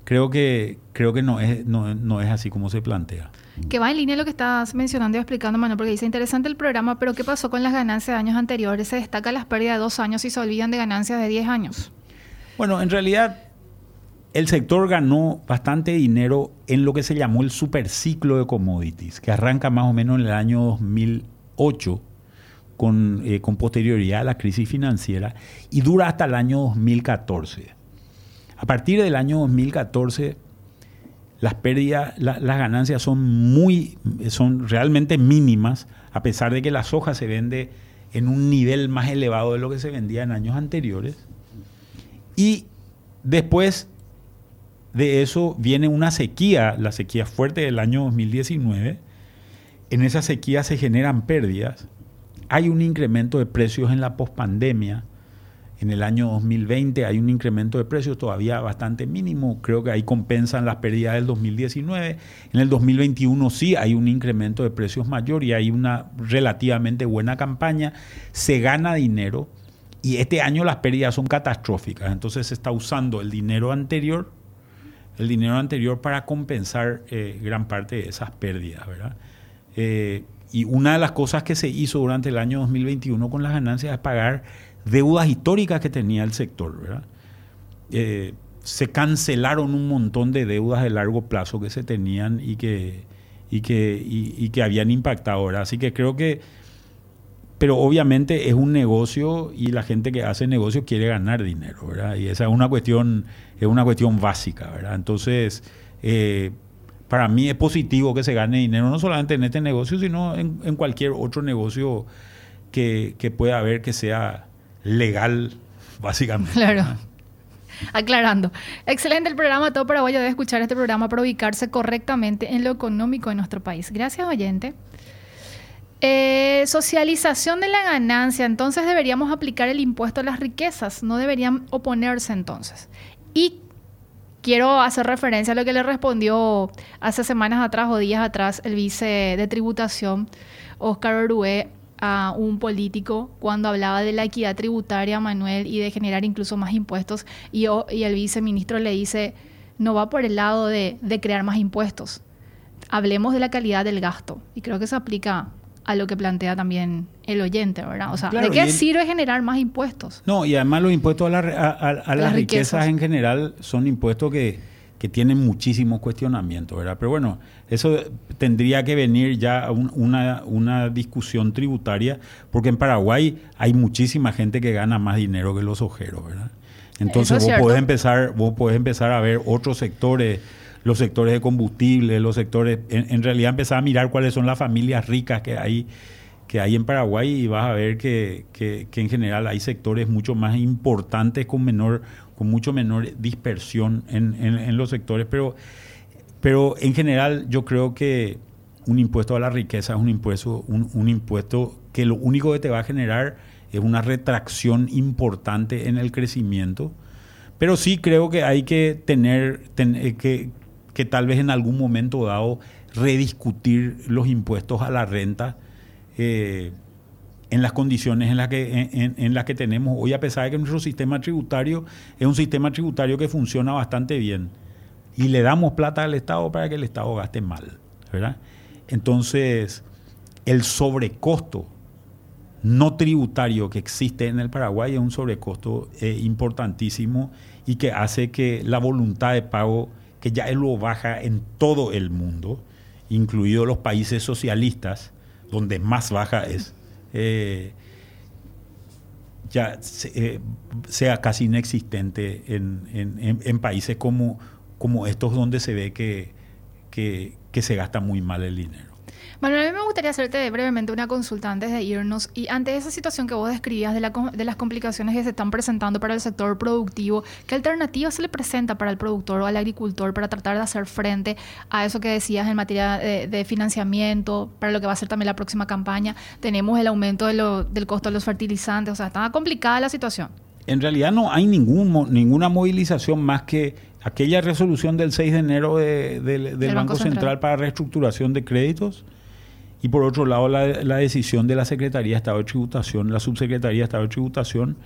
creo que, creo que no, es, no, es así como se plantea. Que va en línea lo que estás mencionando y explicando, Manuel, porque dice interesante el programa, pero ¿qué pasó con las ganancias de años anteriores? Se destaca las pérdidas de dos años y se olvidan de ganancias de diez años. Bueno, en realidad el sector ganó bastante dinero en lo que se llamó el superciclo de commodities, que arranca más o menos en el año 2008 con, eh, con posterioridad a la crisis financiera y dura hasta el año 2014. A partir del año 2014 las pérdidas, las ganancias son muy, son realmente mínimas, a pesar de que la soja se vende en un nivel más elevado de lo que se vendía en años anteriores. Y después de eso viene una sequía, la sequía fuerte del año 2019. En esa sequía se generan pérdidas. Hay un incremento de precios en la pospandemia. En el año 2020 hay un incremento de precios todavía bastante mínimo, creo que ahí compensan las pérdidas del 2019. En el 2021 sí hay un incremento de precios mayor y hay una relativamente buena campaña, se gana dinero y este año las pérdidas son catastróficas, entonces se está usando el dinero anterior, el dinero anterior para compensar eh, gran parte de esas pérdidas, ¿verdad? Eh, y una de las cosas que se hizo durante el año 2021 con las ganancias es pagar deudas históricas que tenía el sector. ¿verdad? Eh, se cancelaron un montón de deudas de largo plazo que se tenían y que, y que, y, que habían impactado. ¿verdad? Así que creo que, pero obviamente es un negocio y la gente que hace negocio quiere ganar dinero, ¿verdad? Y esa es una cuestión, es una cuestión básica, ¿verdad? Entonces, eh, para mí es positivo que se gane dinero, no solamente en este negocio, sino en, cualquier otro negocio que, que pueda haber que sea legal, básicamente. Claro. Aclarando. Excelente el programa. Todo paraguayo debe escuchar este programa para ubicarse correctamente en lo económico de nuestro país. Gracias, oyente. Eh, socialización de la ganancia. Entonces deberíamos aplicar el impuesto a las riquezas. No deberían oponerse entonces. Y quiero hacer referencia a lo que le respondió hace semanas atrás o días atrás el vice de tributación, Oscar Orué, a un político cuando hablaba de la equidad tributaria, Manuel, y de generar incluso más impuestos, y, y el viceministro le dice, no va por el lado de, crear más impuestos, hablemos de la calidad del gasto, y creo que se aplica a lo que plantea también el oyente, ¿verdad? O sea, ¿de qué sirve generar más impuestos? No, y además los impuestos a, las, riquezas en general son impuestos que que tienen muchísimos cuestionamientos, ¿verdad? Pero bueno, eso tendría que venir ya una, una discusión tributaria, porque en Paraguay hay muchísima gente que gana más dinero que los ojeros, ¿verdad? Entonces vos podés empezar, vos podés empezar a ver otros sectores, los sectores de combustible, los sectores, en, realidad empezar a mirar cuáles son las familias ricas que hay que hay en Paraguay y vas a ver que, que, en general hay sectores mucho más importantes con menor con mucho menor dispersión en, los sectores, pero, pero en general yo creo que un impuesto a la riqueza es un impuesto, un, impuesto que lo único que te va a generar es una retracción importante en el crecimiento, pero sí creo que hay que tener, eh, que, que tal vez en algún momento dado rediscutir los impuestos a la renta. Eh, en las condiciones en las que, en, las que tenemos hoy, a pesar de que nuestro sistema tributario es un sistema tributario que funciona bastante bien. Y le damos plata al Estado para que el Estado gaste mal. ¿verdad? Entonces, el sobrecosto no tributario que existe en el Paraguay es un sobrecosto eh, importantísimo y que hace que la voluntad de pago, que ya es lo baja en todo el mundo, incluidos los países socialistas, donde más baja es, eh, ya eh, sea casi inexistente en, países como, como estos donde se ve que, que se gasta muy mal el dinero. Manuel, a mí me gustaría hacerte brevemente una consulta antes de irnos. Y ante esa situación que vos describías de, de las complicaciones que se están presentando para el sector productivo, ¿qué alternativa se le presenta para el productor o al agricultor para tratar de hacer frente a eso que decías en materia de, financiamiento, para lo que va a ser también la próxima campaña? Tenemos el aumento del costo de los fertilizantes, o sea, está complicada la situación. En realidad no hay ningún, ninguna movilización más que aquella resolución del 6 de enero del Banco, Central para reestructuración de créditos y por otro lado, la, decisión de la Secretaría de Estado de Tributación, la Subsecretaría de Estado de Tributación,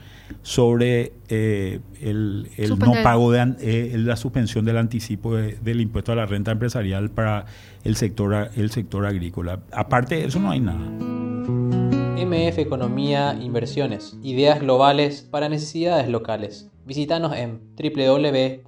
sobre eh, el, no pago de eh, la suspensión del anticipo del impuesto a la renta empresarial para el sector, el sector agrícola. Aparte de eso, no hay nada. MF Economía Inversiones. Ideas globales para necesidades locales. Visítanos en www.mf.com.py.